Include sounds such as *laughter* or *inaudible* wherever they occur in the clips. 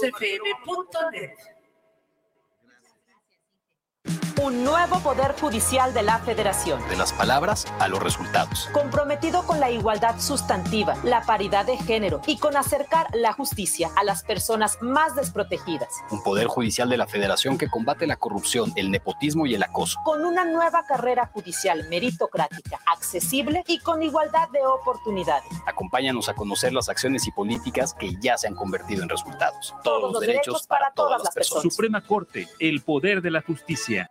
guanatosfm.net. Un nuevo Poder Judicial de la Federación. De las palabras a los resultados. Comprometido con la igualdad sustantiva, la paridad de género y con acercar la justicia a las personas más desprotegidas. Un Poder Judicial de la Federación que combate la corrupción, el nepotismo y el acoso. Con una nueva carrera judicial meritocrática, accesible y con igualdad de oportunidades. Acompáñanos a conocer las acciones y políticas que ya se han convertido en resultados. Todos, los derechos, para, todas, las personas. Suprema Corte, el poder de la justicia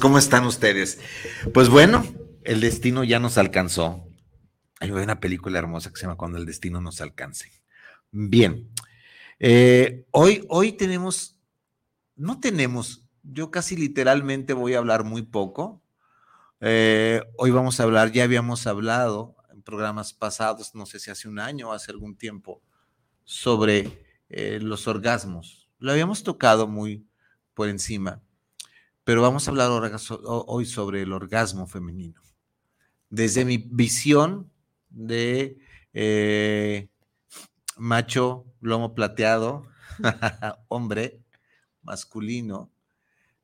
¿cómo están ustedes? Pues bueno, el destino ya nos alcanzó. Hay una película hermosa que se llama Cuando el destino nos alcance. Bien, eh, hoy, hoy tenemos, no tenemos, yo casi literalmente voy a hablar muy poco. Eh, hoy vamos a hablar, ya habíamos hablado en programas pasados, no sé si hace un año o hace algún tiempo, sobre eh, los orgasmos. Lo habíamos tocado muy por encima pero vamos a hablar hoy sobre el orgasmo femenino. Desde mi visión de eh, macho, lomo plateado, *laughs* hombre, masculino,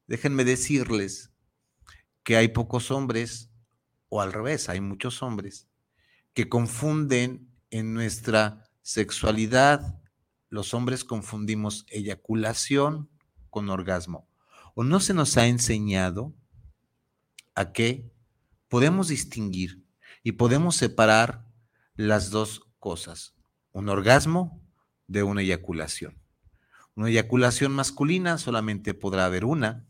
déjenme decirles que hay pocos hombres, o al revés, hay muchos hombres, que confunden en nuestra sexualidad, los hombres confundimos eyaculación con orgasmo o no se nos ha enseñado a que podemos distinguir y podemos separar las dos cosas, un orgasmo de una eyaculación. Una eyaculación masculina solamente podrá haber una,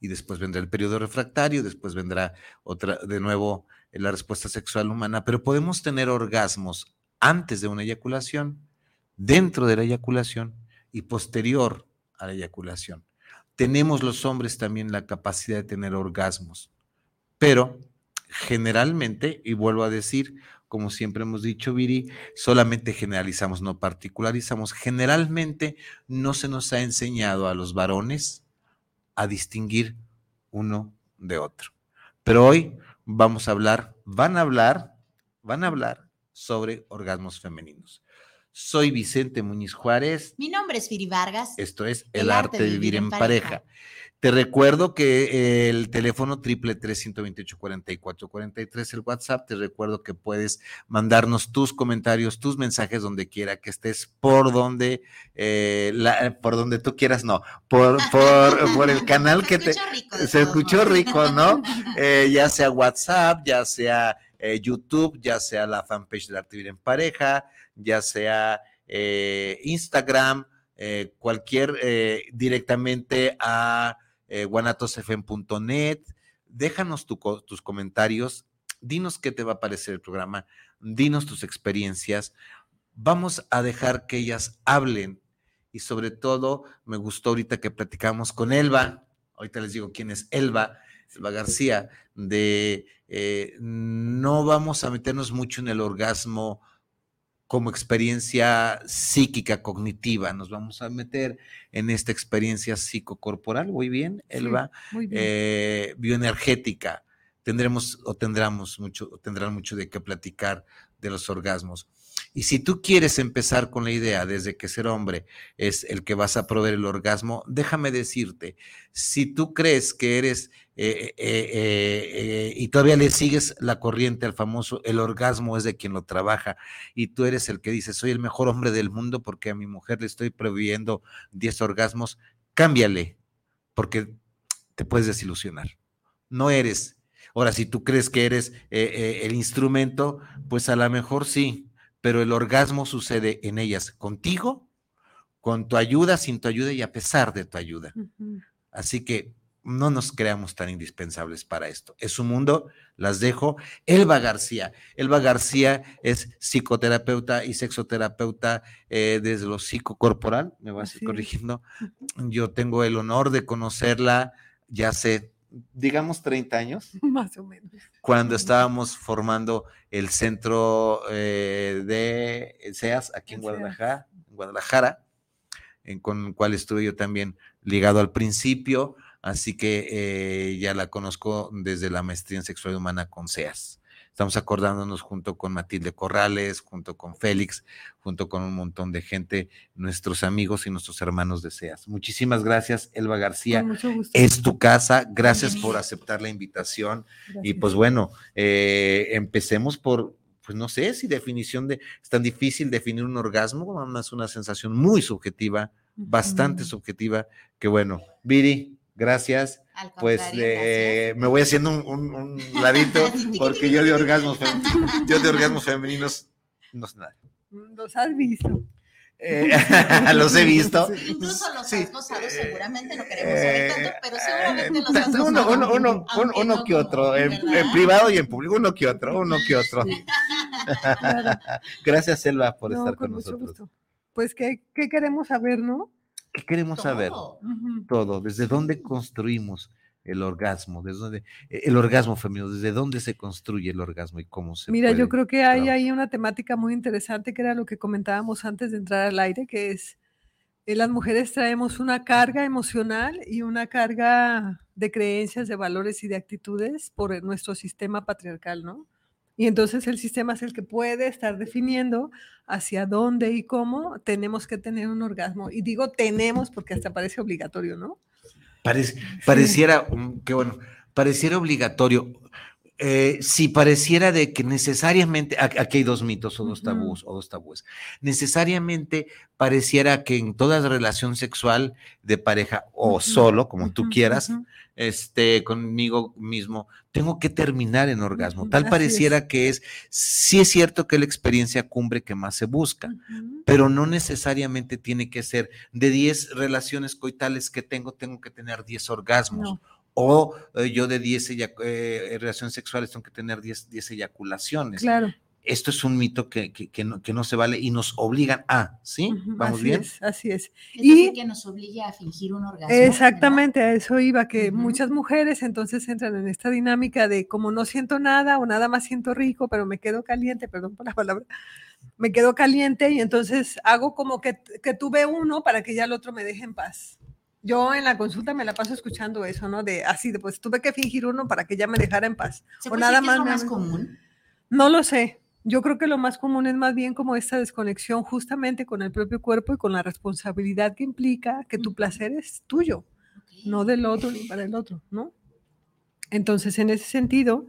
y después vendrá el periodo refractario, después vendrá otra, de nuevo la respuesta sexual humana, pero podemos tener orgasmos antes de una eyaculación, dentro de la eyaculación y posterior a la eyaculación tenemos los hombres también la capacidad de tener orgasmos, pero generalmente, y vuelvo a decir, como siempre hemos dicho, Viri, solamente generalizamos, no particularizamos. Generalmente no se nos ha enseñado a los varones a distinguir uno de otro. Pero hoy vamos a hablar, van a hablar, van a hablar sobre orgasmos femeninos. Soy Vicente Muñiz Juárez. Mi nombre es Firi Vargas. Esto es El, arte, de vivir, en pareja. Te recuerdo que el teléfono triple tres ciento veintiocho cuarenta y cuatro cuarenta y tres el WhatsApp. Te recuerdo que puedes mandarnos tus comentarios, tus mensajes donde quiera que estés, por donde, eh, por donde tú quieras, no, por, *laughs* por, por el canal que te se escuchó rico, ¿no? *laughs* Eh, ya sea WhatsApp, ya sea eh, YouTube, ya sea la fanpage del arte de vivir en pareja ya sea eh, Instagram, eh, cualquier eh, directamente a guanatosfm.net. Déjanos tus comentarios, dinos qué te va a parecer el programa, dinos tus experiencias. Vamos a dejar que ellas hablen y sobre todo me gustó ahorita que platicamos con Elba, ahorita les digo quién es Elba, Elba García, de no vamos a meternos mucho en el orgasmo como experiencia psíquica cognitiva. Nos vamos a meter en esta experiencia psicocorporal, muy bien, Elba, eh, bioenergética. Tendremos o tendremos mucho, o tendrán mucho de qué platicar de los orgasmos. Y si tú quieres empezar con la idea desde que ser hombre es el que vas a proveer el orgasmo, déjame decirte, si tú crees que eres eh, eh, eh, y todavía le sigues la corriente al famoso, el orgasmo es de quien lo trabaja y tú eres el que dice, soy el mejor hombre del mundo porque a mi mujer le estoy proveyendo 10 orgasmos, cámbiale, porque te puedes desilusionar. No eres. Ahora, si tú crees que eres el instrumento, pues a lo mejor sí, pero el orgasmo sucede en ellas contigo, con tu ayuda, sin tu ayuda y a pesar de tu ayuda. Así que no nos creamos tan indispensables para esto. Es un mundo, las dejo. Elba García. Elba García es psicoterapeuta y sexoterapeuta eh, desde lo psicocorporal, me vas a ir corrigiendo. Yo tengo el honor de conocerla ya hace, digamos, 30 años. *laughs* Más o menos. Cuando estábamos formando el centro eh, de SEAS aquí en Guadalajara, en Guadalajara, en, con el cual estuve yo también ligado al principio así que eh, ya la conozco desde la maestría en sexualidad humana con SEAS. Estamos acordándonos junto con Matilde Corrales, junto con Félix, junto con un montón de gente, nuestros amigos y nuestros hermanos de SEAS. Muchísimas gracias, Elba García. Es tu casa. Gracias por aceptar la invitación. Y pues bueno, eh, empecemos por, pues no sé si definición de, es tan difícil definir un orgasmo, es una sensación muy subjetiva, bastante subjetiva, que bueno, Viri, Gracias. pues eh, me voy haciendo un, ladito *laughs* porque yo de orgasmos *laughs* yo de orgasmos femeninos no sé nada. Los has visto. Eh, *laughs* los he visto. Incluso los has gozado, seguramente no queremos saber tanto, pero seguramente los has gozado. Uno, uno, uno, uno, que otro, en, privado y en público, uno que otro, uno que otro. Gracias, Selva, por estar con, nosotros. Pues, ¿qué, ¿qué queremos saber, no? ¿Qué queremos saber? Todo. ¿Desde dónde construimos el orgasmo? ¿Desde dónde, e, el orgasmo femenino? ¿Desde dónde se construye el orgasmo y cómo se Mira, yo creo que hay ahí una temática muy interesante que era lo que comentábamos antes de entrar al aire, que es eh, las mujeres traemos una carga emocional y una carga de creencias, de valores y de actitudes por nuestro sistema patriarcal, ¿no? Y entonces el sistema es el que puede estar definiendo hacia dónde y cómo tenemos que tener un orgasmo. Y digo tenemos porque hasta parece obligatorio, ¿no? pareciera, que bueno, pareciera obligatorio. Eh, si pareciera de que necesariamente, aquí hay dos mitos o dos tabús o dos tabúes, necesariamente pareciera que en toda relación sexual de pareja o solo, como tú quieras, este, conmigo mismo, tengo que terminar en orgasmo. Tal pareciera que es, sí es cierto que es la experiencia cumbre que más se busca, pero no necesariamente tiene que ser de 10 relaciones coitales que tengo, tengo que tener 10 orgasmos o eh, yo de 10 eh, relaciones sexuales tengo que tener 10, eyaculaciones. Claro. Esto es un mito que, que, no, que, no, se vale y nos obligan a, ¿sí? ¿Vamos bien? así es. y que nos obliga a fingir un orgasmo. Exactamente, a eso iba, que muchas mujeres entonces entran en esta dinámica de como no siento nada o nada más siento rico, pero me quedo caliente, perdón por la palabra, me quedo caliente y entonces hago como que, que tuve uno para que ya el otro me deje en paz. Yo en la consulta me la paso escuchando eso, ¿no? De así, de, pues tuve que fingir uno para que ya me dejara en paz. ¿Se o nada más. Es lo más común? No lo sé. Yo creo que lo más común es más bien como esta desconexión justamente con el propio cuerpo y con la responsabilidad que implica que tu placer es tuyo, no del otro ni para el otro, ¿no? Entonces, en ese sentido,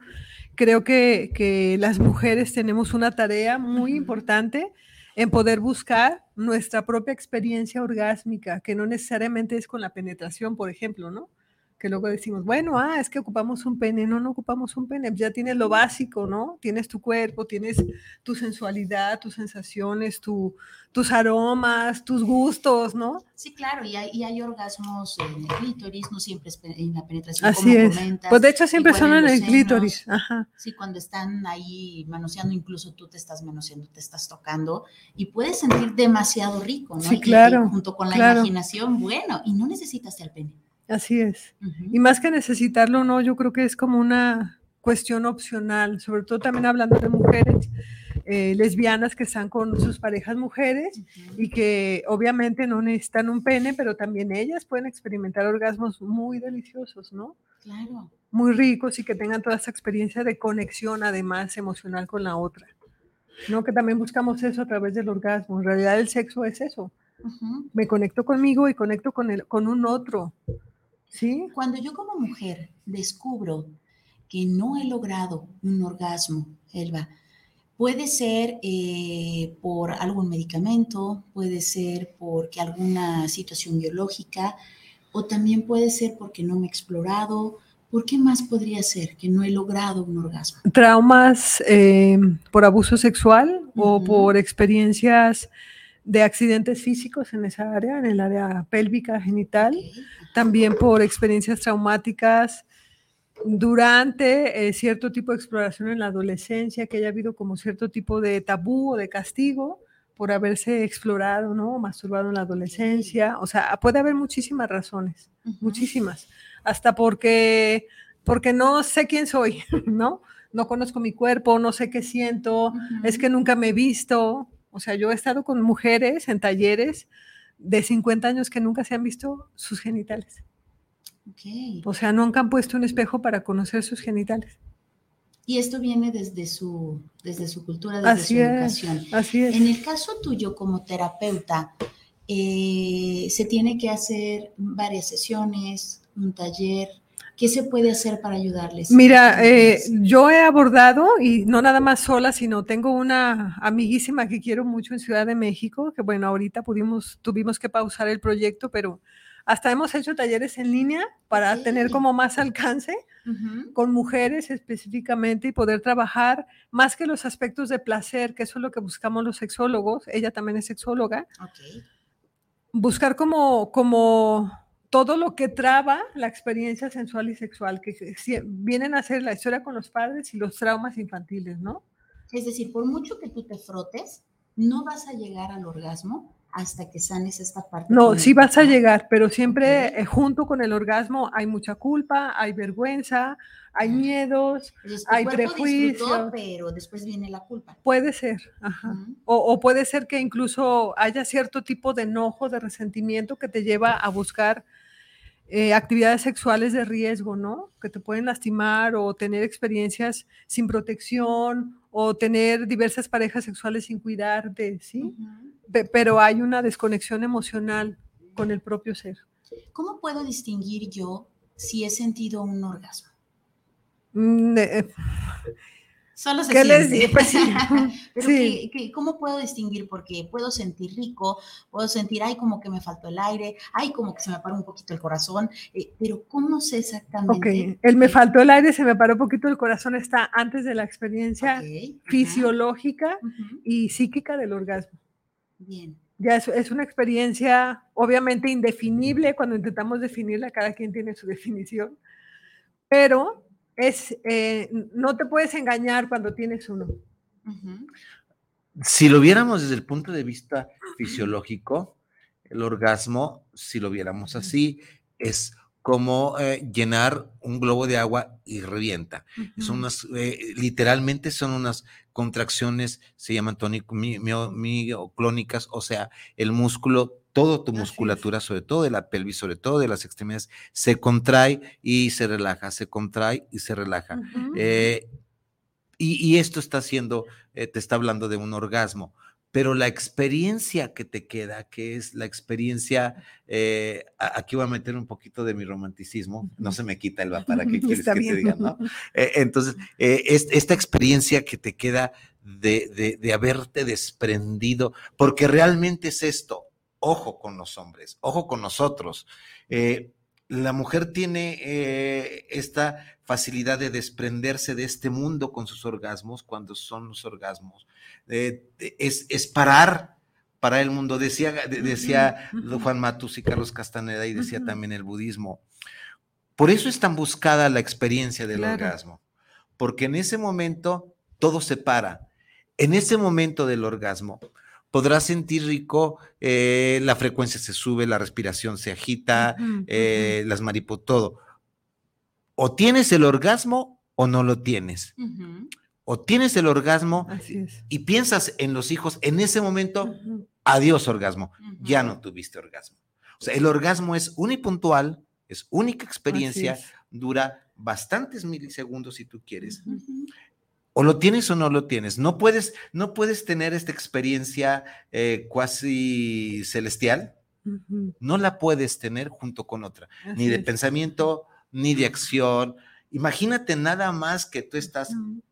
creo que, que las mujeres tenemos una tarea muy importante en poder buscar nuestra propia experiencia orgásmica, que no necesariamente es con la penetración, por ejemplo, ¿no? Que luego decimos, bueno, ah, es que ocupamos un pene, no, no ocupamos un pene, ya tienes lo básico, ¿no? Tienes tu cuerpo, tienes tu sensualidad, tus sensaciones, tu, tus aromas, tus gustos, ¿no? Sí, claro, y hay, y hay orgasmos en el clítoris, no siempre es en la penetración. Así es. pues de hecho siempre son en, el clítoris. Ajá. Sí, cuando están ahí manoseando, incluso tú te estás manoseando, te estás tocando, y puedes sentir demasiado rico, ¿no? Sí, claro. junto con la imaginación, bueno, y no necesitas el pene. Así es. Y más que necesitarlo, no, yo creo que es como una cuestión opcional, sobre todo también hablando de mujeres eh, lesbianas que están con sus parejas mujeres y que obviamente no necesitan un pene, pero también ellas pueden experimentar orgasmos muy deliciosos, ¿no? Claro. Muy ricos y que tengan toda esa experiencia de conexión además emocional con la otra. ¿no? Que también buscamos eso a través del orgasmo. En realidad el sexo es eso. Me conecto conmigo y conecto con, el, con un otro. ¿Sí? Cuando yo como mujer descubro que no he logrado un orgasmo, Elba, puede ser eh, por algún medicamento, puede ser porque alguna situación biológica, o también puede ser porque no me he explorado. ¿Por qué más podría ser que no he logrado un orgasmo? Traumas eh, por abuso sexual o por experiencias de accidentes físicos en esa área, en el área pélvica genital. También por experiencias traumáticas durante eh, cierto tipo de exploración en la adolescencia, que haya habido como cierto tipo de tabú o de castigo por haberse explorado, ¿no? Masturbado en la adolescencia. O sea, puede haber muchísimas razones, muchísimas. Hasta porque, porque no sé quién soy, *laughs* ¿no? No conozco mi cuerpo, no sé qué siento, es que nunca me he visto. O sea, yo he estado con mujeres en talleres de 50 años que nunca se han visto sus genitales. O sea, nunca han puesto un espejo para conocer sus genitales. Y esto viene desde su, desde su cultura, desde Así su es, educación. así es. En el caso tuyo como terapeuta, eh, se tiene que hacer varias sesiones, un taller. ¿Qué se puede hacer para ayudarles? Mira, eh, yo he abordado, y no nada más sola, sino tengo una amiguísima que quiero mucho en Ciudad de México, que bueno, ahorita pudimos, tuvimos que pausar el proyecto, pero hasta hemos hecho talleres en línea para Ok. tener como más alcance Ujú, con mujeres específicamente y poder trabajar más que los aspectos de placer, que eso es lo que buscamos los sexólogos, ella también es sexóloga, ok. buscar como, como todo lo que traba la experiencia sensual y sexual, que vienen a ser la historia con los padres y los traumas infantiles, ¿no? Es decir, por mucho que tú te frotes, no vas a llegar al orgasmo hasta que sanes esta parte. No, sí vas a llegar, pero siempre eh, junto con el orgasmo hay mucha culpa, hay vergüenza, hay miedos, Entonces, hay prejuicios. pero después viene la culpa. puede ser, ajá. O puede ser que incluso haya cierto tipo de enojo, de resentimiento que te lleva a buscar eh, actividades sexuales de riesgo, ¿no? Que te pueden lastimar o tener experiencias sin protección o tener diversas parejas sexuales sin cuidarte, ¿sí? Pero hay una desconexión emocional con el propio ser. ¿Cómo puedo distinguir yo si he sentido un orgasmo? Mm, eh, Solo se ¿Qué les siente. digo? Pues sí, *laughs* Pero sí. ¿qué- qué- cómo puedo distinguir? Porque puedo sentir rico, puedo sentir, ay, como que me faltó el aire, ay, como que se me paró un poquito el corazón, eh, pero ¿cómo sé Ok, exactamente? el me faltó el aire, se me paró un poquito el corazón, está antes de la experiencia Ok, ajá, fisiológica ujú, y psíquica del orgasmo. Bien. Ya es, es una experiencia obviamente indefinible cuando intentamos definirla, cada quien tiene su *laughs* definición, pero es, eh, no te puedes engañar cuando tienes uno. Si lo viéramos desde el punto de vista fisiológico, el orgasmo, si lo viéramos así, es como eh, llenar un globo de agua y revienta. Son unas, eh, literalmente son unas contracciones, se llaman tónico- mi- mioclónicas, o sea, el músculo, toda tu musculatura, sobre todo de la pelvis, sobre todo de las extremidades, se contrae y se relaja, se contrae y se relaja. Eh, y, y esto está haciendo, eh, te está hablando de un orgasmo, pero la experiencia que te queda, que es la experiencia, eh, aquí voy a meter un poquito de mi romanticismo, no se me quita el va para qué *laughs* quieres que te diga, ¿no? Eh, entonces, es- esta experiencia que te queda de, de- de haberte desprendido, porque realmente es esto, ojo con los hombres, ojo con nosotros. Eh, la mujer tiene eh, esta facilidad de desprenderse de este mundo con sus orgasmos cuando son los orgasmos. Eh, es, es parar para el mundo. Decía, de- decía. Juan Matus y Carlos Castaneda y decía también el budismo. Por eso es tan buscada la experiencia del Claro. orgasmo, porque en ese momento todo se para. En ese momento del orgasmo podrás sentir rico, eh, la frecuencia se sube, la respiración se agita, eh, las mariposas, todo. O tienes el orgasmo o no lo tienes. O tienes el orgasmo y piensas en los hijos en ese momento, adiós orgasmo, ya no tuviste orgasmo. O sea, el orgasmo es unipuntual, es única experiencia, dura bastantes milisegundos si tú quieres. O lo tienes o no lo tienes. No puedes, no puedes tener esta experiencia eh, cuasi celestial, no la puedes tener junto con otra, ni de es. pensamiento, ni de acción. Imagínate nada más que tú estás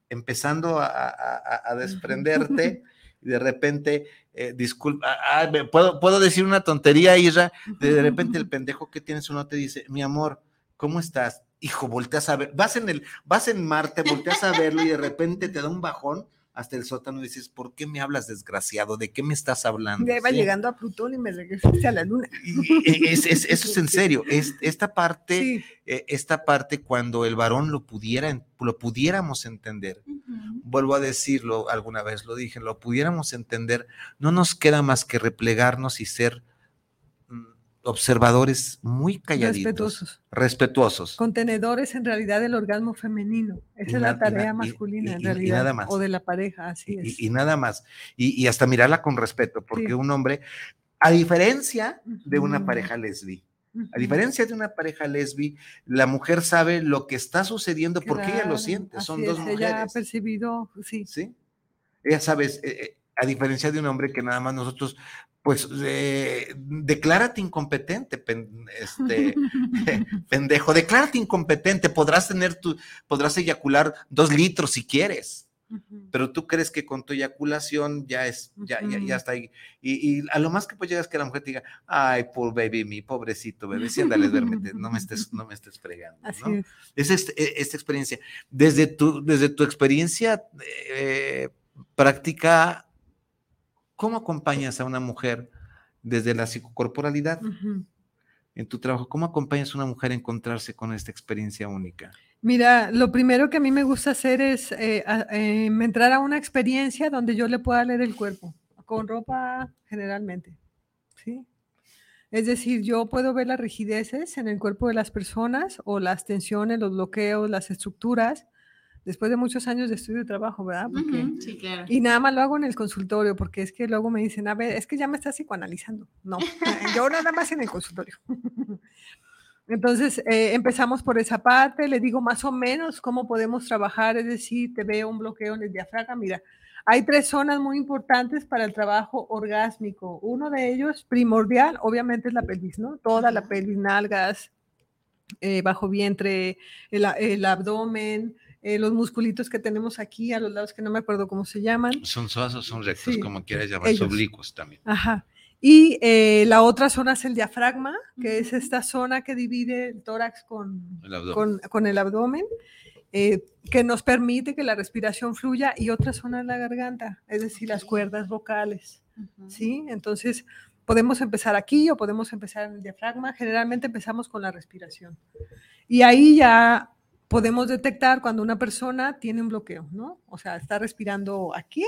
empezando a, a- a- desprenderte y de repente, eh, disculpa, ah, me- ¿puedo, puedo decir una tontería, Isra, de, de repente el pendejo que tienes uno te dice, mi amor, ¿cómo estás? Hijo, volteas a ver, vas en el, vas en Marte, volteas a verlo y de repente te da un bajón hasta el sótano y dices, ¿por qué me hablas desgraciado? ¿De qué me estás hablando? Ya iba Sí. llegando a Plutón y me regresaste a la luna. Y- y- es- es- eso es en *laughs* serio. Es, esta parte, Sí, eh, esta parte cuando el varón lo pudiera, lo pudiéramos entender, vuelvo a decirlo, alguna vez lo dije, lo pudiéramos entender, no nos queda más que replegarnos y ser observadores muy calladitos, respetuosos. respetuosos. Contenedores en realidad del orgasmo femenino. Esa Y es la tarea y- masculina y- en realidad. nada más. O de la pareja, así es. y, nada más. Y, hasta mirarla con respeto, porque Sí. un hombre, a diferencia de una pareja lesbi, a diferencia de una pareja lesbi, la mujer sabe lo que está sucediendo porque ella lo siente, son dos es, Ella ha mujeres. percibido, sí. ¿sí? Ella sabes, eh, eh, a diferencia de un hombre que nada más nosotros, pues, eh, declárate incompetente, pen- este, *laughs* pendejo, declárate incompetente, podrás tener tu, podrás eyacular dos litros si quieres, pero tú crees que con tu eyaculación ya es, ya, ya, está ahí. Y, y a lo más que pues llegas que la mujer te diga, ay, poor baby, mi pobrecito bebé, sí, ándale, duérmete, no me estés, no me estés fregando, Así ¿no? es. es este- e- esta experiencia. Desde tu, desde tu experiencia eh, práctica, ¿cómo acompañas a una mujer desde la psicocorporalidad Ujú. en tu trabajo? ¿Cómo acompañas a una mujer a encontrarse con esta experiencia única? Mira, lo primero que a mí me gusta hacer es eh, em, entrar a una experiencia donde yo le pueda leer el cuerpo, con ropa generalmente, ¿sí? Es decir, yo puedo ver las rigideces en el cuerpo de las personas o las tensiones, los bloqueos, las estructuras, después de muchos años de estudio y trabajo, ¿verdad? Porque, Ujú, Sí, claro. Y nada más lo hago en el consultorio, porque es que luego me dicen, a ver, es que ya me estás psicoanalizando. No, *laughs* yo nada más en el consultorio. *laughs* Entonces, eh, empezamos por esa parte, le digo más o menos cómo podemos trabajar, es decir, te veo un bloqueo en el diafragma. Mira, hay tres zonas muy importantes para el trabajo orgásmico. Uno de ellos, primordial, obviamente es la pelvis, ¿no? Toda la pelvis, nalgas, eh, bajo vientre, el, el abdomen, eh, los musculitos que tenemos aquí a los lados, que no me acuerdo cómo se llaman. Son suaves, son rectos, Sí, como quieras llamar, ellos. oblicuos también. Ajá. Y eh, la otra zona es el diafragma, que es esta zona que divide el tórax con, El abdomen. con, con el abdomen, eh, que nos permite que la respiración fluya, y otra zona es la garganta, es decir, las cuerdas vocales. ¿sí? Entonces, podemos empezar aquí o podemos empezar en el diafragma. Generalmente empezamos con la respiración. Y ahí ya podemos detectar cuando una persona tiene un bloqueo, ¿no? O sea, está respirando aquí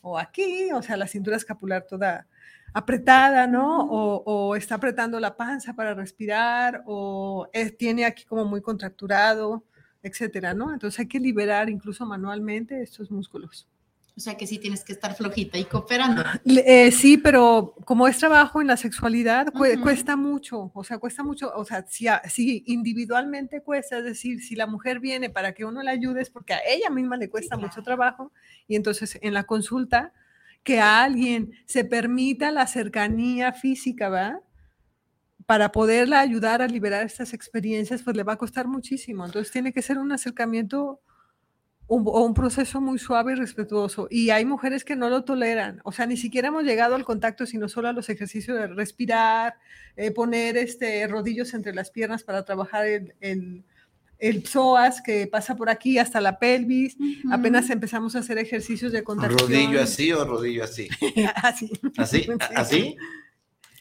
o aquí, o sea, la cintura escapular toda apretada, ¿no? O, está apretando la panza para respirar, o eh, tiene aquí como muy contracturado, etcétera, ¿no? Entonces hay que liberar incluso manualmente estos músculos. O sea que sí tienes que estar flojita y cooperando. Eh, sí, pero como es trabajo en la sexualidad, cue- Ujú. cuesta mucho, o sea, cuesta mucho, o sea, si, a- si individualmente cuesta, es decir, si la mujer viene para que uno la ayude es porque a ella misma le cuesta mucho claro. trabajo y entonces en la consulta que a alguien se permita la cercanía física, ¿va? Para poderla ayudar a liberar estas experiencias, pues le va a costar muchísimo. Entonces tiene que ser un acercamiento un, o un proceso muy suave y respetuoso. Y hay mujeres que no lo toleran. O sea, ni siquiera hemos llegado al contacto, sino solo a los ejercicios de respirar, eh, poner este, rodillos entre las piernas para trabajar el, el, el psoas que pasa por aquí hasta la pelvis. Apenas empezamos a hacer ejercicios de contracción. ¿Rodillo así o rodillo así? *laughs* así. ¿Así? *laughs* Sí. ¿Así?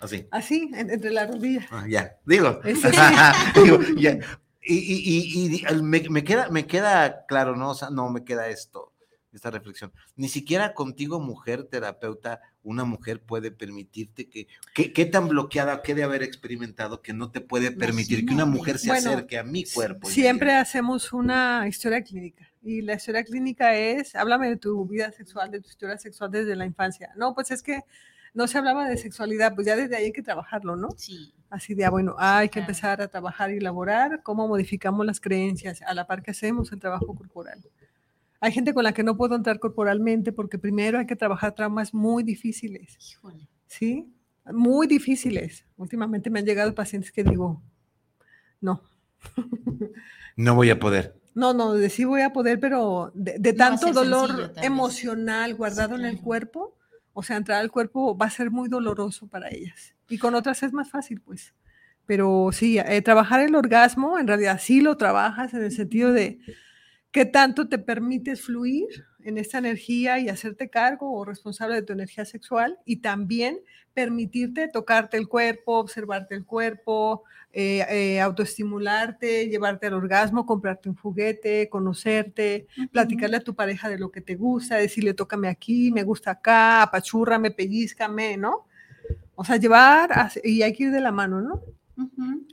Así. Así, en- entre las rodillas. Ah, ya, digo. *laughs* Digo, ya. Y, y- y- me, me queda, me queda claro, ¿no? O sea, no me queda esto, esta reflexión. Ni siquiera contigo, mujer terapeuta, una mujer puede permitirte que, que- ¿qué tan bloqueada qué de haber experimentado que no te puede permitir que una mujer se Bueno, acerque a mi cuerpo? Siempre hacemos una historia clínica. Y la historia clínica es, háblame de tu vida sexual, de tu historia sexual desde la infancia. No, pues es que no se hablaba de sexualidad, pues ya desde ahí hay que trabajarlo, ¿no? Sí. Así de, ah, bueno, hay que empezar a trabajar y elaborar cómo modificamos las creencias a la par que hacemos el trabajo corporal. Hay gente con la que no puedo entrar corporalmente porque primero hay que trabajar traumas muy difíciles. Híjole. ¿Sí? Muy difíciles. Últimamente me han llegado pacientes que digo, no. *laughs* No voy a poder. No, no, de sí voy a poder, pero de, tanto dolor emocional guardado en el cuerpo, o sea, entrar al cuerpo va a ser muy doloroso para ellas. Y con otras es más fácil, pues. Pero sí, eh, trabajar el orgasmo, en realidad sí lo trabajas en el sentido de qué tanto te permites fluir en esta energía y hacerte cargo o responsable de tu energía sexual y también permitirte tocarte el cuerpo, observarte el cuerpo, eh, eh, autoestimularte, llevarte al orgasmo, comprarte un juguete, conocerte, platicarle a tu pareja de lo que te gusta, decirle tócame aquí, me gusta acá, apachúrrame, pellizcame, ¿no? O sea, llevar a- y hay que ir de la mano, ¿no?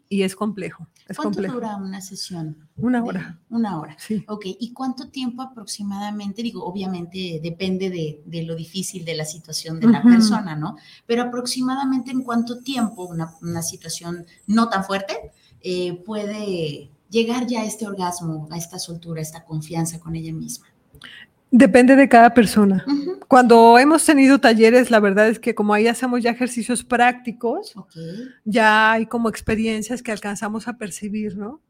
Y es complejo, es ¿Cuánto complejo. dura una sesión? Una de- hora, Una hora. sí. Ok, ¿y cuánto tiempo aproximadamente? Digo, obviamente depende de, de lo difícil de la situación de la persona, ¿no? Pero aproximadamente en cuánto tiempo una, una situación no tan fuerte eh, puede llegar ya a este orgasmo, a esta soltura, a esta confianza con ella misma. Depende de cada persona. Ujú, Cuando hemos tenido talleres, la verdad es que como ahí hacemos ya ejercicios prácticos, Ok. ya hay como experiencias que alcanzamos a percibir, ¿no?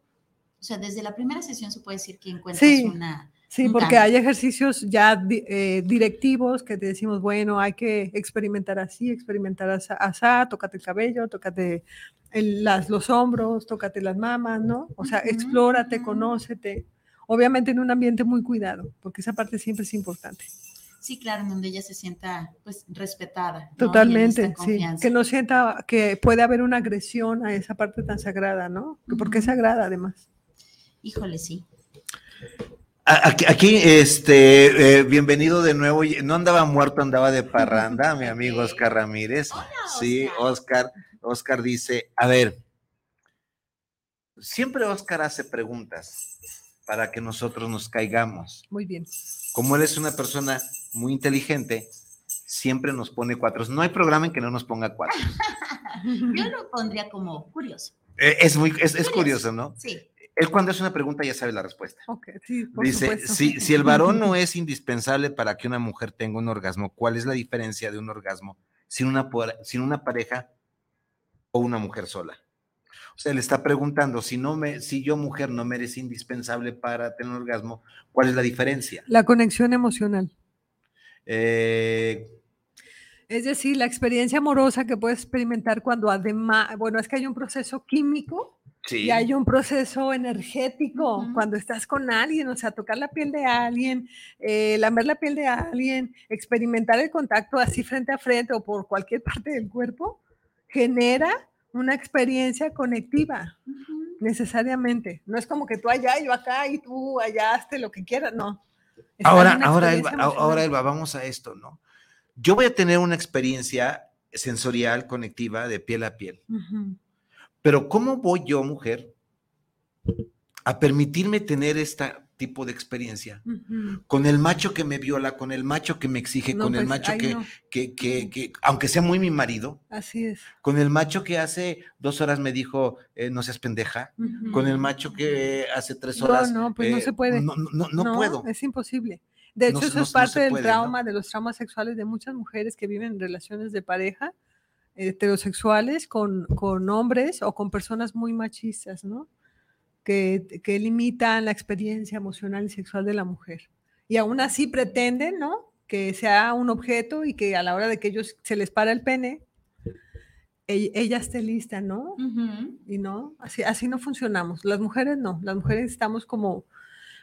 O sea, desde la primera sesión se puede decir que encuentras Sí. una... Sí, Un porque cambio. hay ejercicios ya eh, directivos que te decimos, bueno, hay que experimentar así, experimentar asa- asá, tócate el cabello, tócate el- las, los hombros, tócate las mamas, ¿no? O sea, Ujú, explórate, ujú. conócete. Obviamente en un ambiente muy cuidado, porque esa parte siempre es importante. Sí, claro, en donde ella se sienta pues respetada. Totalmente, sí. Que no sienta que puede haber una agresión a esa parte tan sagrada, ¿no? Que Porque es sagrada además. Híjole, sí. Aquí, aquí, este, eh, bienvenido de nuevo. No andaba muerto, andaba de parranda, mi amigo. Oscar Ramírez. Hola, Sí, Oscar. Oscar dice, a ver, siempre Oscar hace preguntas para que nosotros nos caigamos. Muy bien. Como él es una persona muy inteligente, siempre nos pone cuatro. No hay programa en que no nos ponga cuatro. *laughs* Yo lo pondría como curioso. Eh, Es muy, es, es Curioso. curioso, ¿no? Sí. Él cuando hace una pregunta ya sabe la respuesta. Ok, sí, por Dice, supuesto. si, si el varón no es indispensable para que una mujer tenga un orgasmo, ¿cuál es la diferencia de un orgasmo sin una, sin una pareja o una mujer sola? O sea, le está preguntando, si, no me, si yo mujer no me eres indispensable para tener un orgasmo, ¿cuál es la diferencia? La conexión emocional. Eh, Es decir, la experiencia amorosa que puedes experimentar cuando además, bueno, es que hay un proceso químico sí. y hay un proceso energético cuando estás con alguien, o sea, tocar la piel de alguien, eh, lamer la piel de alguien, experimentar el contacto así frente a frente o por cualquier *laughs* parte del cuerpo, genera una experiencia conectiva, necesariamente. No es como que tú allá, yo acá y tú allá, hazte lo que quieras, no. Es- Ahora, ahora, Elba, ahora. Elba, vamos a esto, ¿no? Yo voy a tener una experiencia sensorial, conectiva, de piel a piel. Pero ¿cómo voy yo, mujer, a permitirme tener este tipo de experiencia? Ujú. Con el macho que me viola, con el macho que me exige, No, con el pues, macho ahí que, no. que, que, que, aunque sea muy mi marido, Así es. con el macho que hace dos horas me dijo, eh, no seas pendeja, Ujú. con el macho que hace tres No, horas. no, pues no eh, se puede. No, no, no, no puedo. Es imposible. De hecho, No eso no es no parte del puede, ¿no? trauma, de los traumas sexuales de muchas mujeres que viven en relaciones de pareja heterosexuales con, con hombres o con personas muy machistas, ¿no? Que, que limitan la experiencia emocional y sexual de la mujer. Y aún así pretenden, ¿no? Que sea un objeto y que a la hora de que ellos se les para el pene, ella esté lista, ¿no? Y no, así, así no funcionamos. Las mujeres no, las mujeres estamos como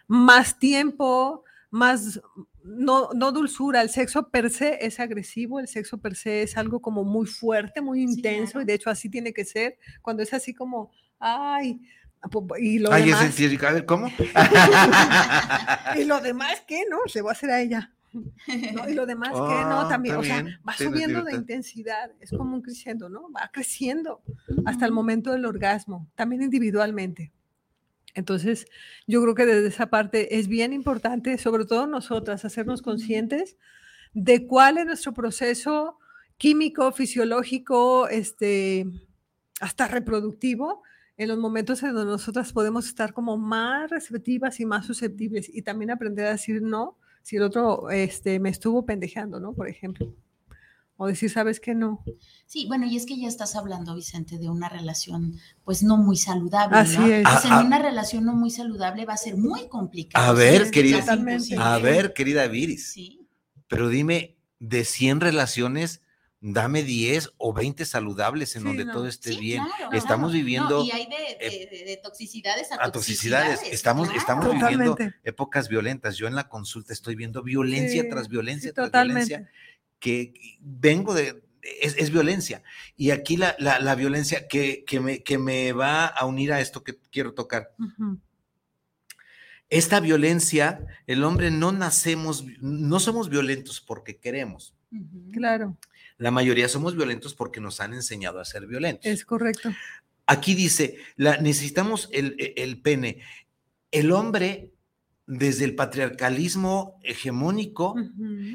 más tiempo, más, no, no dulzura. El sexo per se es agresivo, el sexo per se es algo como muy fuerte, muy Sí, intenso, claro. y de hecho así tiene que ser. Cuando es así como, ay, y lo Ay, es demás, a ver, ¿cómo? *laughs* y lo demás, ¿qué? No, se va a hacer a ella. ¿no? Y lo demás, ¿qué? No, Ah, también, o sea, va Sí, subiendo de intensidad, es como un creciendo, ¿no? Va creciendo hasta el momento del orgasmo, también individualmente. Entonces, yo creo que desde esa parte es bien importante, sobre todo nosotras, hacernos conscientes de cuál es nuestro proceso químico, fisiológico, este, hasta reproductivo, en los momentos en donde nosotras podemos estar como más receptivas y más susceptibles y también aprender a decir no si el otro este, me estuvo pendejeando, ¿no? Por ejemplo. O decir, ¿sabes que no? Sí, bueno, y es que ya estás hablando, Vicente, de una relación pues no muy saludable, Así ¿no? es. Pues, en Ah, ah. una relación no muy saludable va a ser muy complicado. A ver, que querida-. A ver, querida Viris, Sí. pero dime, de 100 relaciones, dame 10 o 20 saludables en Sí, donde no. todo esté Sí, bien. claro, Estamos claro. viviendo No, y hay de, de- de- de toxicidades a, a toxicidades. Estamos, claro. estamos Totalmente. viviendo épocas violentas. Yo en la consulta estoy viendo violencia Sí, tras violencia sí, tras totalmente. violencia que vengo de, es, es violencia. Y aquí la, la- la violencia que, que me, que me va a unir a esto que quiero tocar. Esta violencia, el hombre no nacemos, no somos violentos porque queremos. Claro, La mayoría somos violentos porque nos han enseñado a ser violentos. es correcto. Aquí dice, la, necesitamos el, el pene. El hombre, desde el patriarcalismo hegemónico,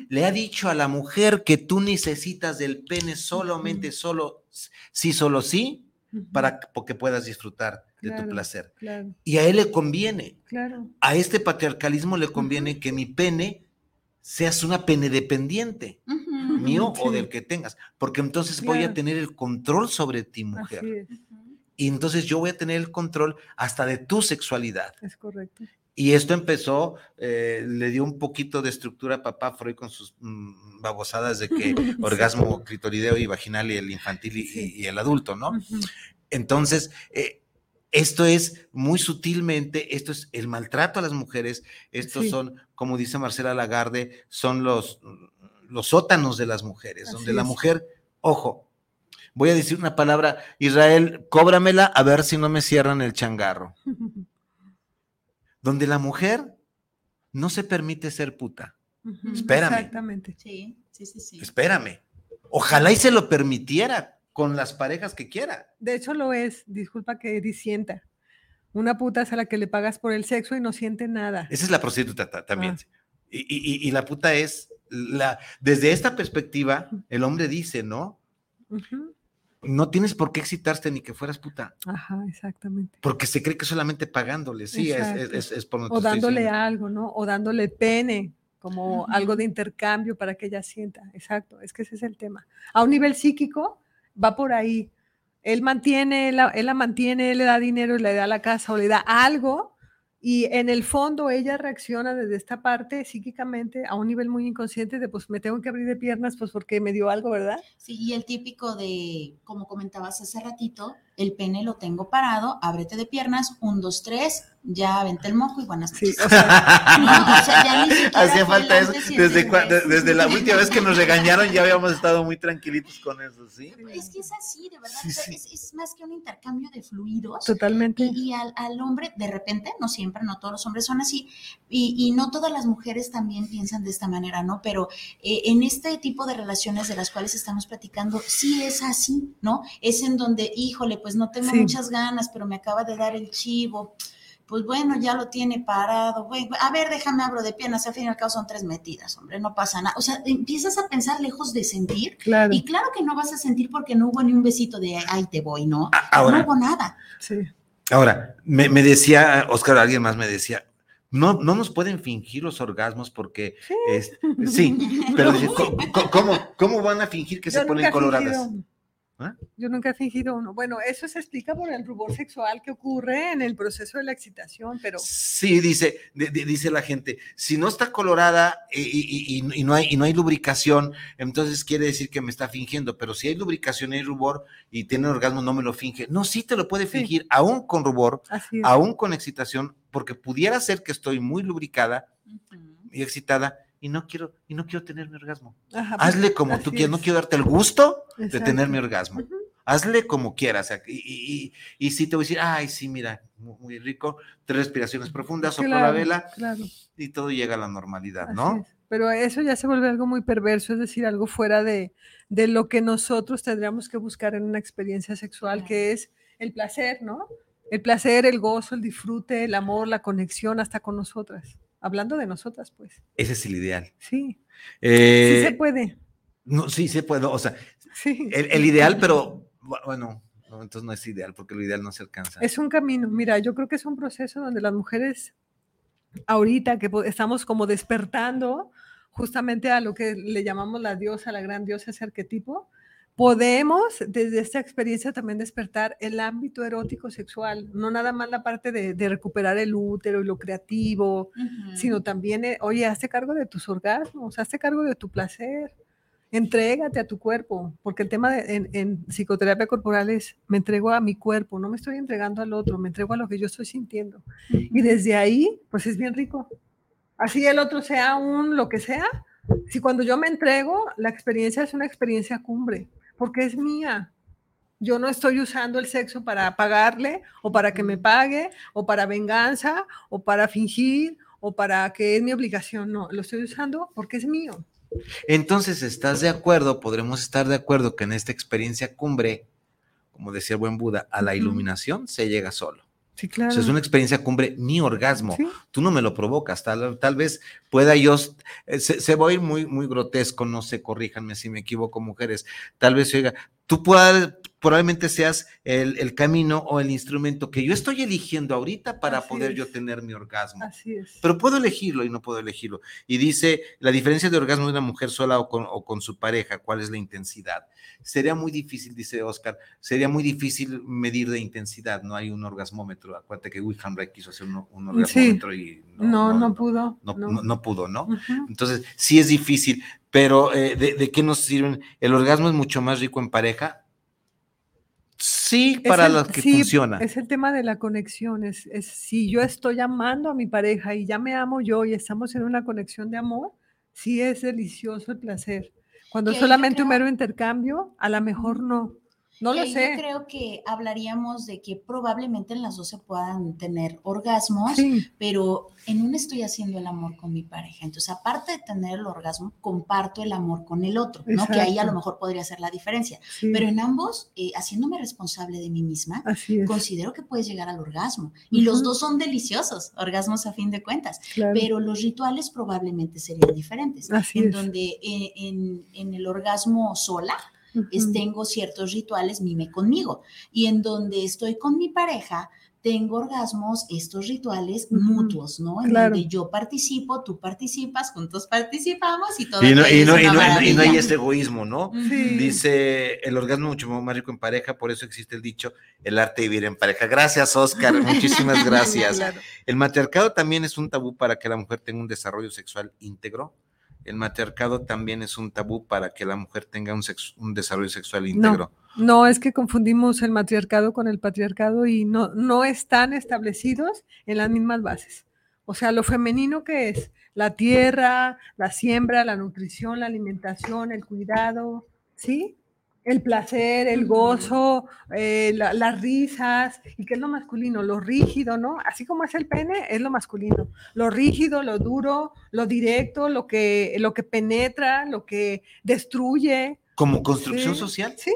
le ha dicho a la mujer que tú necesitas del pene solamente, solo, sí, solo sí, para que puedas disfrutar de tu placer. Claro, Y a él le conviene, claro. a este patriarcalismo le conviene que mi pene seas una pene dependiente, Ujú. mío *laughs* o del que tengas, porque entonces voy a tener el control sobre ti, mujer. Y entonces yo voy a tener el control hasta de tu sexualidad. es correcto. Y esto empezó, eh, le dio un poquito de estructura a papá Freud con sus mm, babosadas de que *laughs* orgasmo clitorideo y vaginal y el infantil y, Sí. y el adulto, ¿no? Entonces, eh, esto es muy sutilmente, esto es el maltrato a las mujeres, estos Sí. son, como dice Marcela Lagarde, son los, los sótanos de las mujeres, donde la mujer, ojo, voy a decir una palabra, Israel, cóbramela a ver si no me cierran el changarro, *laughs* donde la mujer no se permite ser puta. Espérame. Exactamente. Sí, sí, sí, sí. Espérame. Ojalá y se lo permitiera con las parejas que quiera. De hecho lo es, disculpa que disienta. Una puta es a la que le pagas por el sexo y no siente nada. Esa es la prostituta ta- también. Ah. Y, y- y- la puta es, la, desde esta perspectiva, el hombre dice, ¿no? No tienes por qué excitarte ni que fueras puta, Ajá, exactamente. porque se cree que solamente pagándole, sí, es, es, Exacto. es- es por O dándole algo, ¿no? O dándole pene como algo de intercambio para que ella sienta. Exacto, es que ese es el tema. A un nivel psíquico va por ahí. Él mantiene, él la mantiene, él le da dinero le da la casa o le da algo y en el fondo ella reacciona desde esta parte psíquicamente a un nivel muy inconsciente de pues me tengo que abrir de piernas pues porque me dio algo, ¿verdad? Sí, y el típico de, como comentabas hace ratito, el pene lo tengo parado, ábrete de piernas, un, dos, tres, ya vente el moco y buenas Sí, noches. o sea, No, o sea, ya ni siquiera *laughs* Hacía falta eso. Desde, cua- de- después. desde la última vez que nos regañaron ya habíamos estado muy tranquilitos con eso, ¿sí? Es que es así, de verdad. Sí, o sea, sí. Es, es más que un intercambio de fluidos. totalmente. Y, y al, al hombre, de repente, no siempre, no todos los hombres son así, y, y no todas las mujeres también piensan de esta manera, ¿no? Pero eh, en este tipo de relaciones de las cuales estamos platicando, sí es así, ¿no? Es en donde, híjole, pues no tengo Sí. muchas ganas, pero me acaba de dar el chivo. Pues bueno, ya lo tiene parado. A ver, déjame abro de piernas. Al fin y al cabo son tres metidas, hombre, no pasa nada. O sea, empiezas a pensar lejos de sentir. Claro, Y claro que no vas a sentir porque no hubo ni un besito de ahí te voy, ¿no? Ahora, No hubo nada. sí. Ahora, me, me decía, Oscar, alguien más me decía, no, no nos pueden fingir los orgasmos porque, Sí. es- sí, pero *laughs* dice, "Co- co- ¿cómo, ¿cómo van a fingir que Yo se ponen coloradas? fingido- ¿Ah? Yo nunca he fingido uno. Bueno, eso se explica por el rubor sexual que ocurre en el proceso de la excitación, pero Sí, dice, di- di- dice la gente, si no está colorada y, y- y- y no hay, y no hay lubricación, entonces quiere decir que me está fingiendo, pero si hay lubricación y hay rubor y tiene orgasmo, no me lo finge. No, sí te lo puede Sí. fingir, aún con rubor, aún con excitación, porque pudiera ser que estoy muy lubricada y excitada y no quiero, y no quiero tener mi orgasmo. Ajá, pues, Hazle como tú quieras, no quiero darte el gusto de tener mi orgasmo. Hazle como quieras. Y, y, y, y sí te voy a decir, ay, sí, mira, mu- muy, rico, tres respiraciones profundas, soplo la Claro, vela Claro, y todo llega a la normalidad, así ¿no? es. Pero eso ya se vuelve algo muy perverso, es decir, algo fuera de, de lo que nosotros tendríamos que buscar en una experiencia sexual, que es el placer, ¿no? El placer, el gozo, el disfrute, el amor, la conexión hasta con nosotras. Hablando de nosotras, pues. Ese es el ideal. Sí, Eh, sí se puede. no, sí, se puede. O sea, Sí. el, el ideal, pero bu- bueno, No, entonces no es ideal, porque lo ideal no se alcanza. Es un camino. Mira, yo creo que es un proceso donde las mujeres, ahorita que estamos como despertando justamente a lo que le llamamos la diosa, la gran diosa, ese arquetipo, podemos desde esta experiencia también despertar el ámbito erótico sexual, no nada más la parte de, de recuperar el útero y lo creativo, Ujú. sino también, eh, oye, hazte cargo de tus orgasmos, hazte cargo de tu placer, entrégate a tu cuerpo, porque el tema de- en, en psicoterapia corporal es, me entrego a mi cuerpo, no me estoy entregando al otro, me entrego a lo que yo estoy sintiendo. Y desde ahí, pues es bien rico. Así el otro sea un lo que sea, si cuando yo me entrego, la experiencia es una experiencia cumbre, porque es mía. Yo no estoy usando el sexo para pagarle o para que me pague o para venganza o para fingir o para que es mi obligación. No, lo estoy usando porque es mío. Entonces, ¿estás de acuerdo? Podremos estar de acuerdo que en esta experiencia cumbre, como decía el buen Buda, a la iluminación se llega solo. Sí, O claro. sea, es una experiencia cumbre, ni orgasmo. Sí. Tú no me lo provocas. Tal, tal vez pueda yo, eh, se, se va a ir muy, muy grotesco, no sé, corríjanme si me equivoco, mujeres. Tal vez, oiga, tú puedas, probablemente seas el, el camino o el instrumento que yo estoy eligiendo ahorita para Así poder es. yo tener mi orgasmo. Así es. Pero puedo elegirlo y no puedo elegirlo. Y dice, la diferencia de orgasmo de una mujer sola o con, o con su pareja, ¿cuál es la intensidad? Sería muy difícil, dice Oscar, sería muy difícil medir de intensidad. No hay un orgasmómetro. Acuérdate que Wilhelm Reich quiso hacer un, un orgasmómetro y No, no, pudo. no, no- no pudo, ¿no? Entonces, sí es difícil, pero eh, ¿de, de qué nos sirven? ¿El orgasmo es mucho más rico en pareja? Sí, Es para el- los que sí, funciona. Es el tema de la conexión. Es, es si yo estoy amando a mi pareja y ya me amo yo y estamos en una conexión de amor, sí es delicioso el placer. Cuando solamente un mero intercambio, a lo mejor no. No lo sé. Yo creo que hablaríamos de que probablemente en las dos se puedan tener orgasmos, Sí, pero en uno estoy haciendo el amor con mi pareja. Entonces, aparte de tener el orgasmo, comparto el amor con el otro, ¿no? Que ahí a lo mejor podría ser la diferencia. sí, Pero en ambos, eh, haciéndome responsable de mí misma, considero que puedes llegar al orgasmo. Y los dos son deliciosos, orgasmos a fin de cuentas. claro. Pero los rituales probablemente serían diferentes. Así en es. donde eh, en, en el orgasmo sola, es- tengo ciertos rituales mime conmigo y en donde estoy con mi pareja tengo orgasmos, estos rituales mutuos, ¿no? En Claro. donde yo participo, tú participas, juntos participamos y todo. Y no, y es no, y no- y no- y no hay ese egoísmo, ¿no? Sí. Dice el orgasmo mucho más rico en pareja, por eso existe el dicho el arte de vivir en pareja. Gracias, Oscar. *laughs* Muchísimas *laughs* gracias. Claro. El matriarcado también es un tabú para que la mujer tenga un desarrollo sexual íntegro. El matriarcado también es un tabú para que la mujer tenga un, sex- un desarrollo sexual íntegro. No, es que confundimos el matriarcado con el patriarcado y no, no están establecidos en las mismas bases. O sea, lo femenino que es la tierra, la siembra, la nutrición, la alimentación, el cuidado, ¿sí? El placer, el gozo, eh, la- las risas, y qué es lo masculino, lo rígido, ¿no? Así como es el pene, es lo masculino. Lo rígido, lo duro, lo directo, lo que, lo que penetra, lo que destruye. Como construcción Sí, social. Sí,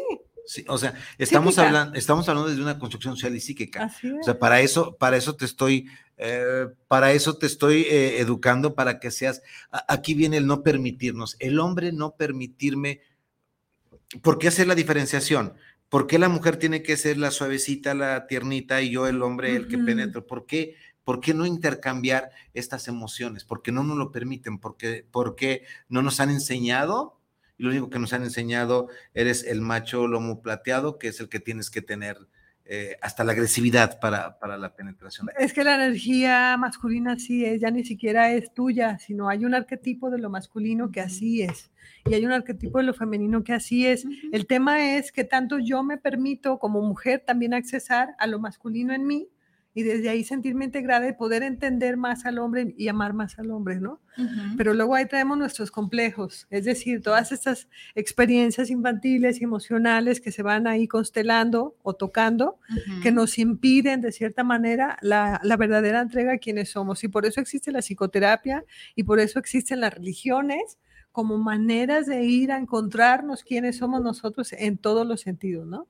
Sí, o sea, estamos Psíquica. hablando, estamos hablando de una construcción social y psíquica. así O sea, para eso, para eso te estoy, eh, para eso te estoy eh, educando para que seas. a- Aquí viene el no permitirnos. El hombre no permitirme. ¿Por qué hacer la diferenciación? ¿Por qué la mujer tiene que ser la suavecita, la tiernita y yo el hombre el que penetro? ¿Por qué? ¿Por qué no intercambiar estas emociones? ¿Por qué no nos lo permiten? ¿Por qué, por qué no nos han enseñado? Y lo único que nos han enseñado eres el macho lomo plateado, que es el que tienes que tener eh, hasta la agresividad para, para la penetración. Es que la energía masculina sí es, ya ni siquiera es tuya, sino hay un arquetipo de lo masculino que así es. Y hay un arquetipo de lo femenino que así es. El tema es que tanto yo me permito como mujer también accesar a lo masculino en mí y desde ahí sentirme integrada y poder entender más al hombre y amar más al hombre, ¿no? Ujú. Pero luego ahí traemos nuestros complejos, es decir, todas estas experiencias infantiles y emocionales que se van ahí constelando o tocando que Ujú. nos impiden de cierta manera la, la verdadera entrega a quienes somos. Y por eso existe la psicoterapia y por eso existen las religiones como maneras de ir a encontrarnos quiénes somos nosotros en todos los sentidos, ¿no?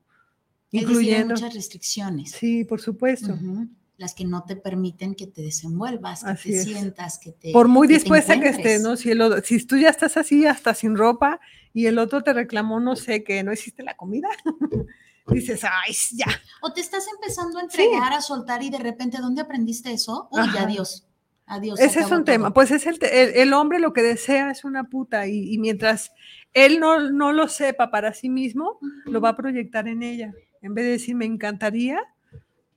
Es decir, hay Incluyendo. muchas restricciones. Sí, por supuesto. Ujú. Las que no te permiten que te desenvuelvas, que Así te es. sientas, que te. Por muy que dispuesta que estés, ¿no? Si, el si tú ya estás así hasta sin ropa y el otro te reclamó, no sé, que no existe la comida, *laughs* dices, ay, ya. O te estás empezando a entregar, a soltar y de repente, ¿dónde aprendiste eso? Uy, Ajá. adiós. Adiós. se Ese es un tema. Pues es el, el, el hombre lo que desea es una puta y, y mientras él no, no lo sepa para sí mismo, lo va a proyectar en ella. En vez de decir, me encantaría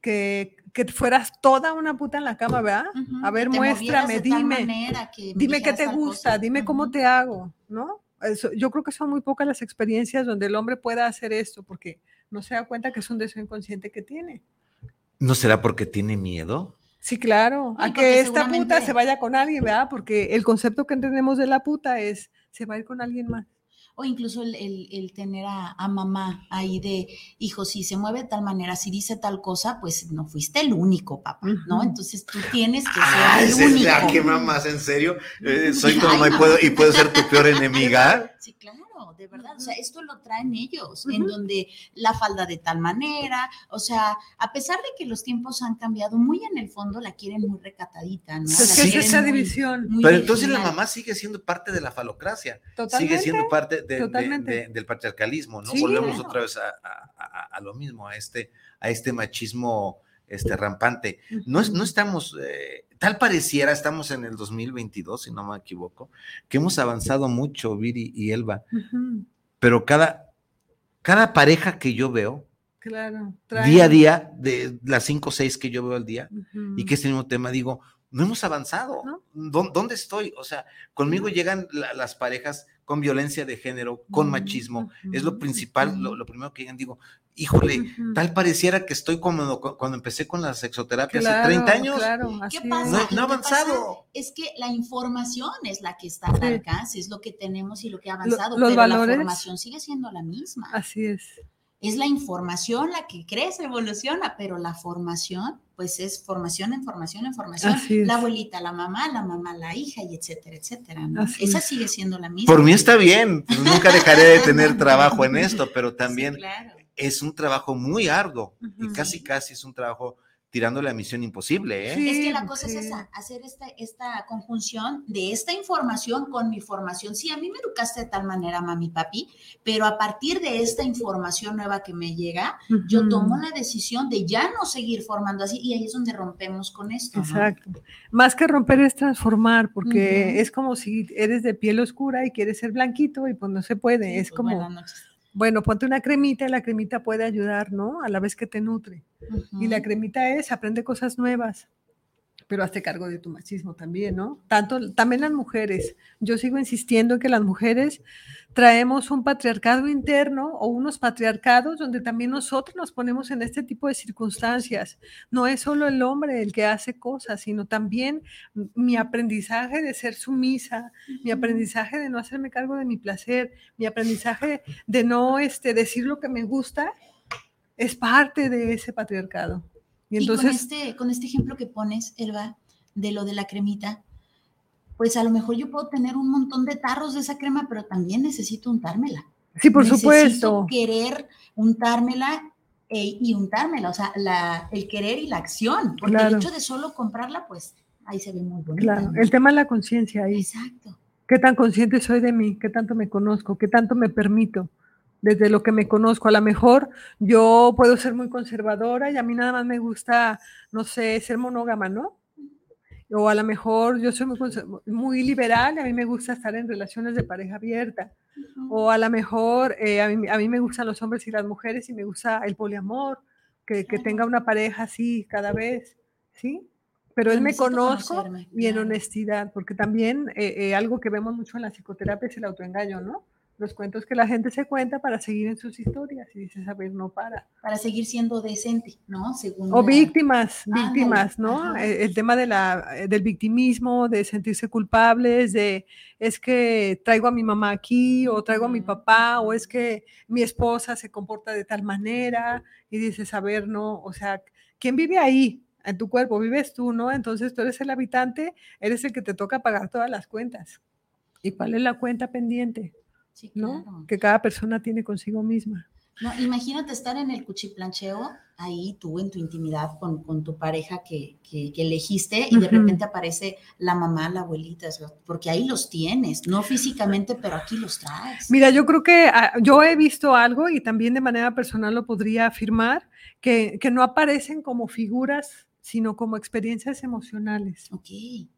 que, que fueras toda una puta en la cama, ¿verdad? A ver, muéstrame, dime, que me dime qué te gusta, cosa. dime cómo te hago, ¿no? Eso- yo creo que son muy pocas las experiencias donde el hombre pueda hacer esto porque no se da cuenta que es un deseo inconsciente que tiene. ¿No será porque tiene miedo? Sí, claro, a que esta puta se vaya con alguien, ¿verdad? Porque el concepto que entendemos de la puta es se va a ir con alguien más. O incluso el, el- el tener a, a mamá ahí de, hijo, si se mueve de tal manera, si dice tal cosa, pues no fuiste el único, papá, ¿no? Entonces tú tienes que ser Ah, el esa es la único. que mamas, ¿en serio? Eh, soy tu mamá y puedo, y puedo ser tu peor *laughs* enemiga. Sí, claro, de verdad. O sea, esto lo traen ellos, en donde la falda de tal manera, o sea, a pesar de que los tiempos han cambiado, muy en el fondo la quieren muy recatadita, ¿no? Es que es esa muy- división. muy Pero entonces la mamá sigue siendo parte de la falocracia, Totalmente. sigue siendo parte de- de- totalmente. de- del patriarcalismo, ¿no? Sí, Volvemos claro. otra vez a, a- a- a lo mismo, a este, a este machismo este, rampante. No, es- no estamos, eh, tal pareciera, estamos en el 2022, si no me equivoco, que hemos avanzado mucho, Viri y Elba, pero cada, cada pareja que yo veo, Claro. día a día, de las cinco o seis que yo veo al día, y que este mismo tema, digo, no hemos avanzado. ¿No? ¿Dó- ¿Dónde estoy? O sea, conmigo llegan la- las parejas con violencia de género, con Mm, machismo. Es lo principal, lo, lo primero que llegan. Digo, híjole, tal pareciera que estoy como cu- cuando empecé con la sexoterapia hace Claro, 30 años. Claro, así ¿Qué pasa? No, no avanzado. Es que la información es la que está al Sí. alcance, es lo que tenemos y lo que ha avanzado, los pero valores- la formación sigue siendo la misma. Así es. Es la información la que crece, evoluciona, pero la formación, pues es formación en formación en formación. La abuelita, la mamá, la mamá, la hija, y etcétera, etcétera. ¿no? Esa es. sigue siendo la misma. Por mí está bien, pues nunca dejaré de tener trabajo en esto, pero Sí, también claro. es un trabajo muy arduo y casi, casi es un trabajo tirándole a misión imposible, ¿eh? Sí. Es que la cosa sí. es esa, hacer esta, esta conjunción de esta información con mi formación. Sí, a mí me educaste de tal manera, mami, papi, pero a partir de esta información nueva que me llega, yo tomo la decisión de ya no seguir formando así y ahí es donde rompemos con esto. ¿no? Exacto. Más que romper es transformar, porque es como si eres de piel oscura y quieres ser blanquito y pues no se puede. Sí, es pues, como, buenas noches. Bueno, ponte una cremita y la cremita puede ayudar, ¿no? A la vez que te nutre. Y la cremita es aprende cosas nuevas, pero hazte cargo de tu machismo también, ¿no? Tanto, también las mujeres. Yo sigo insistiendo en que las mujeres traemos un patriarcado interno o unos patriarcados donde también nosotros nos ponemos en este tipo de circunstancias. No es solo el hombre el que hace cosas, sino también mi aprendizaje de ser sumisa, mi aprendizaje de no hacerme cargo de mi placer, mi aprendizaje de no este, decir lo que me gusta, es parte de ese patriarcado. Y con, este, con este ejemplo que pones, Elba, de lo de la cremita, pues a lo mejor yo puedo tener un montón de tarros de esa crema, pero también necesito untármela. sí, por necesito supuesto. querer untármela e- y untármela, o sea, la, el querer y la acción, porque Claro. el hecho de solo comprarla, pues ahí se ve muy bonita. Claro, el tema es la conciencia ahí. Exacto. ¿Qué tan consciente soy de mí? ¿Qué tanto me conozco? ¿Qué tanto me permito? Desde lo que me conozco, a lo mejor yo puedo ser muy conservadora y a mí nada más me gusta, no sé, ser monógama, ¿no? O a lo mejor yo soy muy, muy liberal y a mí me gusta estar en relaciones de pareja abierta. O a lo mejor eh, a, mí, a mí me gustan los hombres y las mujeres y me gusta el poliamor, que, que tenga una pareja así cada vez, ¿sí? Pero él me conozco y en honestidad, porque también eh, eh, algo que vemos mucho en la psicoterapia es el autoengaño, ¿no? Los cuentos que la gente se cuenta para seguir en sus historias y dices, a ver, no para. Para seguir siendo decente, ¿no? Según O la- víctimas, víctimas, ¿no? Eh, El tema de la, eh, del victimismo, de sentirse culpables, de es que traigo a mi mamá aquí, o traigo a mi papá, o es que mi esposa se comporta de tal manera, y dices, a ver, no, o sea, ¿quién vive ahí? En tu cuerpo, vives tú, ¿no? Entonces tú eres el habitante, eres el que te toca pagar todas las cuentas. ¿Y cuál es la cuenta pendiente? Sí, ¿no? claro. Que cada persona tiene consigo misma. No, imagínate estar en el cuchiplancheo, ahí tú en tu intimidad con, con tu pareja que, que, que elegiste y de Ujú. repente aparece la mamá, la abuelita, porque ahí los tienes, no físicamente, pero aquí los traes. Mira, yo creo que ah, yo he visto algo y también de manera personal lo podría afirmar, que, que no aparecen como figuras, sino como experiencias emocionales, Ok,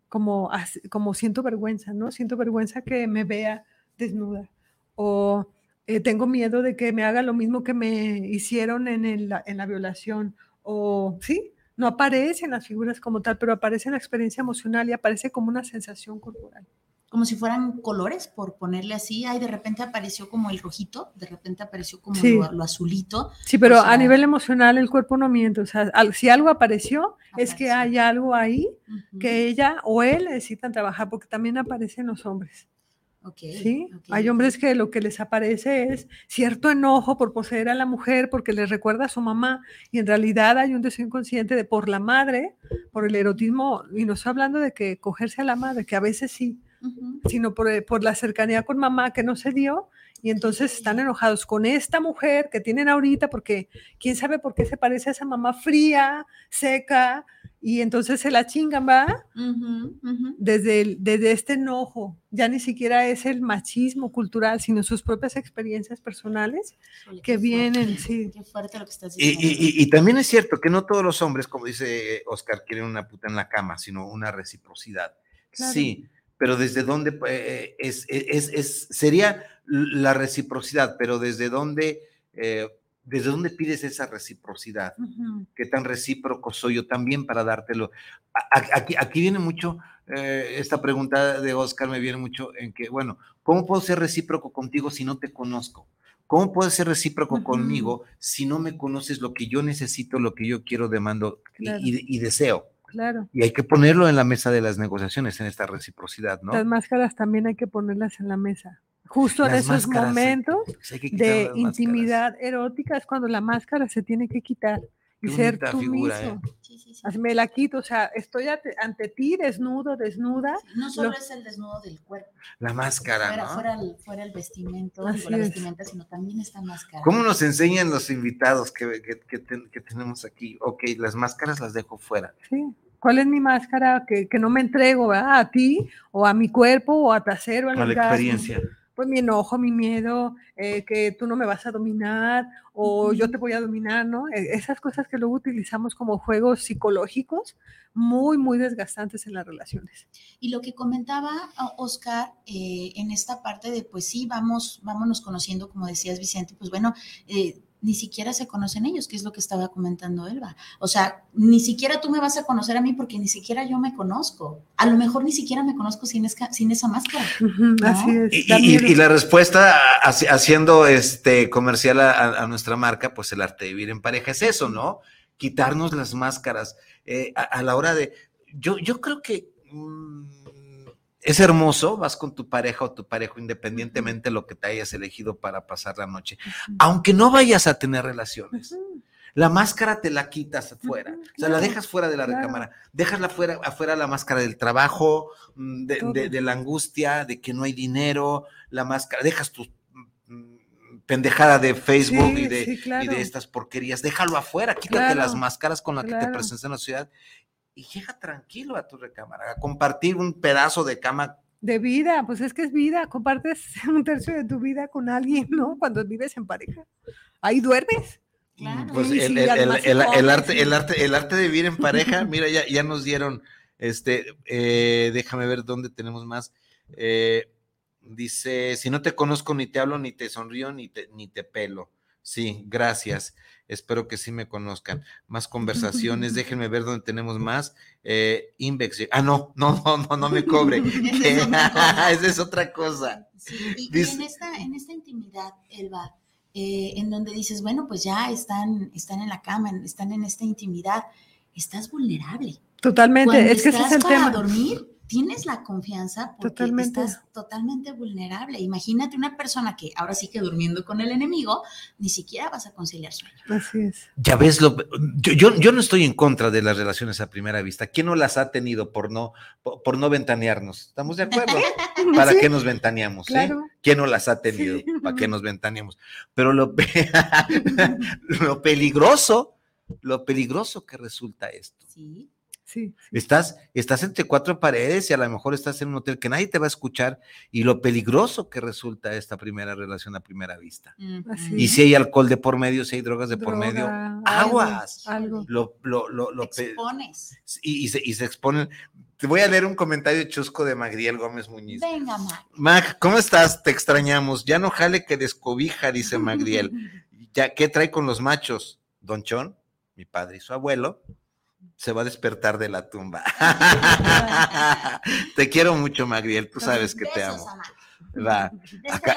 como, como siento vergüenza, ¿no? Siento vergüenza que me vea desnuda o eh, tengo miedo de que me haga lo mismo que me hicieron en, el- en la violación o sí. No aparecen las figuras como tal, pero aparece la experiencia emocional y aparece como una sensación corporal. como si fueran colores, por ponerle así, ay, de repente apareció como el rojito, de repente apareció como Sí. lo, lo azulito. Sí, pero sea- a nivel emocional el cuerpo no miente. O sea, al- si algo apareció, es que hay algo ahí que ella o él necesitan trabajar, porque también aparecen los hombres. ¿Sí? Hay hombres que lo que les aparece es cierto enojo por poseer a la mujer, porque les recuerda a su mamá, y en realidad hay un deseo inconsciente de por la madre, por el erotismo, y no estoy hablando de que cogerse a la madre, que a veces sí, sino por, eh, por la cercanía con mamá que no se dio y entonces están enojados con esta mujer que tienen ahorita porque quién sabe por qué se parece a esa mamá fría, seca y entonces se la chingan, ¿va? ujú, ujú. Desde, el- desde este enojo, ya ni siquiera es el machismo cultural, sino sus propias experiencias personales Híjole, que vienen, fuerte, *laughs* sí. Qué fuerte lo que estás Y, diciendo. y- y- y también es cierto que no todos los hombres, como dice Oscar, quieren una puta en la cama, sino una reciprocidad. Claro. Sí, pero desde dónde eh, es, es, es- sería la reciprocidad, pero desde dónde, eh, desde dónde pides esa reciprocidad. Qué tan recíproco soy yo también para dártelo. Aquí, aquí viene mucho, eh, esta pregunta de Oscar me viene mucho en que, bueno, ¿cómo puedo ser recíproco contigo si no te conozco? ¿Cómo puedo ser recíproco conmigo si no me conoces lo que yo necesito, lo que yo quiero, demando y- Claro. y, y deseo? Claro. Y hay que ponerlo en la mesa de las negociaciones, en esta reciprocidad, ¿no? Las máscaras también hay que ponerlas en la mesa. Justo en esos momentos que quitar de máscaras. intimidad erótica es cuando la máscara se tiene que quitar y Qué ser tú figura, mismo. ¿eh? Sí, sí, sí. Así Me la quito, o sea, estoy ante, ante ti desnudo, desnuda. Sí, No solo lo- es el desnudo del cuerpo, La máscara, fuera, ¿no? fuera, el, fuera el vestimento, Así la es. vestimenta, sino también esta máscara. ¿Cómo nos enseñan los invitados que, que- que ten- que tenemos aquí? Ok, las máscaras las dejo fuera. ¿sí? ¿Cuál es mi máscara que, que no me entrego ¿verdad? a ti o a mi cuerpo o a trasero? al A la orgasmo? experiencia. Pues mi enojo, mi miedo, eh, que tú no me vas a dominar o yo te voy a dominar, ¿no? E- Esas cosas que luego utilizamos como juegos psicológicos muy, muy desgastantes en las relaciones. Y lo que comentaba ah, Oscar eh, en esta parte de, pues sí, vamos, vámonos conociendo, como decías Vicente, pues bueno, eh, ni siquiera se conocen ellos, que es lo que estaba comentando Elba. O sea, ni siquiera tú me vas a conocer a mí porque ni siquiera yo me conozco. A lo mejor ni siquiera me conozco sin, esca- sin esa máscara. *laughs* Así es. Y, la respuesta haci- haciendo este comercial a, a- a nuestra marca, pues el arte de vivir en pareja es eso, ¿no? Quitarnos las máscaras eh, a, a la hora de. Yo, yo creo que mm, es hermoso, vas con tu pareja o tu pareja, independientemente de lo que te hayas elegido para pasar la noche, aunque no vayas a tener relaciones. La máscara te la quitas afuera, o sea, la dejas fuera de la claro. recámara, dejas la fuera, afuera la máscara del trabajo, mm, de, Todo. de- de la angustia, de que no hay dinero, la máscara, dejas tu mm, pendejada de Facebook Sí, y, de, sí, y de estas porquerías, déjalo afuera, quítate las máscaras con las que te presentas en la ciudad y llega tranquilo a tu recámara, a compartir un pedazo de cama. De vida, pues es que es vida, compartes *laughs* un tercio de tu vida con alguien, ¿no? Cuando vives en pareja. Ahí duermes. Claro. Pues Sí, el, sí, el- además el- el- se el come, arte, sí. el arte, el arte de vivir en pareja, *laughs* mira, ya, ya nos dieron, este, eh, déjame ver dónde tenemos más. Eh, dice, si no te conozco, ni te hablo, ni te sonrío, ni te, ni te pelo. Sí, gracias. Espero que sí me conozcan. Más conversaciones, *laughs* déjenme ver dónde tenemos más. Eh, Invex, ah, no, no, no, no, no me cobre. *laughs* *laughs* Esa es otra cosa. Sí, y, en, esta, en esta intimidad, Elba, eh, en donde dices, bueno, pues ya están, están en la cama, están en esta intimidad, estás vulnerable. Totalmente, Cuando es que ese es el para tema. dormir, tienes la confianza porque Totalmente. estás totalmente vulnerable. Imagínate una persona que ahora sí que durmiendo con el enemigo, ni siquiera vas a conciliar sueño. Así es. Ya ves, lo, yo, yo, yo no estoy en contra de las relaciones a primera vista. ¿Quién no las ha tenido por no, por, por no ventanearnos? ¿Estamos de acuerdo? *laughs* ¿Para Sí, qué nos ventaneamos? eh? ¿Quién no las ha tenido? Sí. ¿Para qué nos ventaneamos? Pero lo, pe- *laughs* lo peligroso, lo peligroso que resulta esto. Sí. Sí. sí. Estás, estás entre cuatro paredes y a lo mejor estás en un hotel que nadie te va a escuchar y lo peligroso que resulta esta primera relación a primera vista. Así Y si hay alcohol de por medio, si hay drogas de por medio, aguas. Algo. lo, lo, lo, lo Te expones. y, y se, y se exponen. Te voy a leer un comentario chusco de Magdiel Gómez Muñiz. Venga, Mac. Mag, ¿cómo estás? Te extrañamos. Ya no jale que descobija, dice *laughs* Magdiel. Ya, ¿qué trae con los machos? Don Chon, mi padre y su abuelo, se va a despertar de la tumba. *laughs* te quiero mucho, Magdiel. Tú sabes que te amo. Va. De este Acá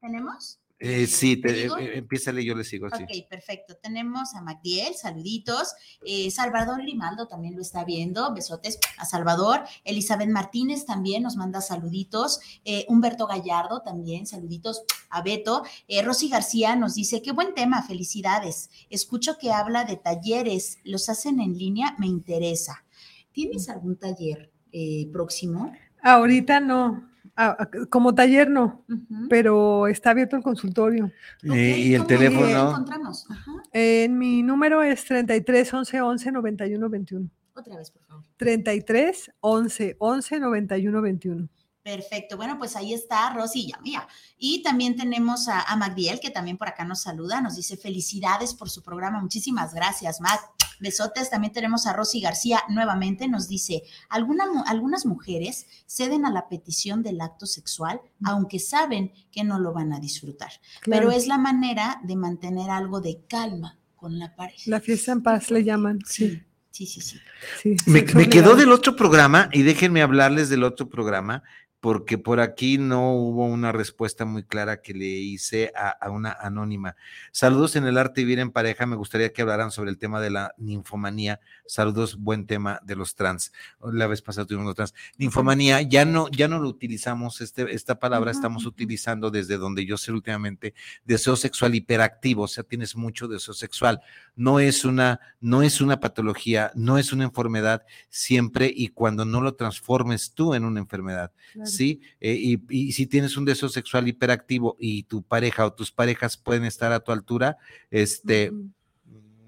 ¿tenemos? Eh, sí, te, eh, empiézale, yo le sigo. Sí. Ok, perfecto. Tenemos a Magdiel, saluditos. Eh, Salvador Grimaldo también lo está viendo. Besotes a Salvador. Elizabeth Martínez también nos manda saluditos. Eh, Humberto Gallardo también, saluditos a Beto. Eh, Rosy García nos dice, qué buen tema, felicidades. Escucho que habla de talleres, los hacen en línea, me interesa. ¿Tienes algún taller eh, próximo? Ahorita no. Ah, ah, como taller no, Ujú. pero está abierto el consultorio. Ok, Eh, y el ¿cómo lo teléfono. encontramos? Ajá. En mi número es 33 11 11 91 21. Otra vez, por favor. 33 11 11 91 21. Perfecto. Bueno, pues ahí está Rosy, ya mía. Y también tenemos a, a Magdiel, que también por acá nos saluda, nos dice felicidades por su programa. Muchísimas gracias, Mag. Besotes. También tenemos a Rosy García nuevamente, nos dice, "Alguna mu- algunas mujeres ceden a la petición del acto sexual, aunque saben que no lo van a disfrutar. Claro. Pero es la manera de mantener algo de calma con la pareja. La fiesta en paz le llaman. Sí, Sí, sí, sí. sí. Me, me quedó del otro programa y déjenme hablarles del otro programa porque por aquí no hubo una respuesta muy clara que le hice a, a una anónima. Saludos en el arte vivir en pareja. Me gustaría que hablaran sobre el tema de la ninfomanía. Saludos, buen tema de los trans. La vez pasada tuvimos los trans. Ninfomanía, ya no, ya no lo utilizamos, este, esta palabra estamos utilizando desde donde yo sé últimamente, deseo sexual hiperactivo, o sea, tienes mucho deseo sexual. No es una, no es una patología, no es una enfermedad, siempre y cuando no lo transformes tú en una enfermedad. Claro. ¿Sí? Eh, y, y si tienes un deseo sexual hiperactivo y tu pareja o tus parejas pueden estar a tu altura, este,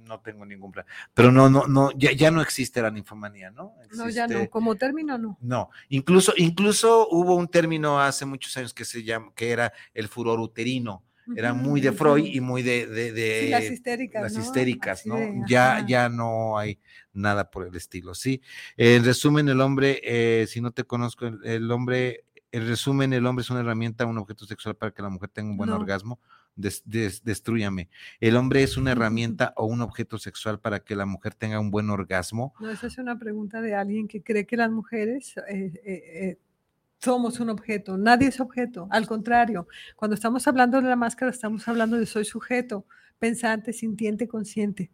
no tengo ningún plan. Pero no, no, no, ya, ya no existe la ninfomanía, ¿no? No, ya no. Como término, no. No, incluso, incluso hubo un término hace muchos años que se llama, que era el furor uterino. Era muy de Freud y muy de, de, de- Sí, las histéricas. las ¿no? histéricas, ¿no? de, ya, ajá. ya no hay nada por el estilo, ¿sí? En resumen, el hombre, eh, si no te conozco, el, el hombre, en resumen, el hombre es una herramienta, un objeto sexual para que la mujer tenga un buen No. orgasmo. Des, des- destrúyame. El hombre es una herramienta o un objeto sexual para que la mujer tenga un buen orgasmo. No, esa es una pregunta de alguien que cree que las mujeres eh, eh, somos un objeto. Nadie es objeto. Al contrario, cuando estamos hablando de la máscara, estamos hablando de soy sujeto, pensante, sintiente, consciente.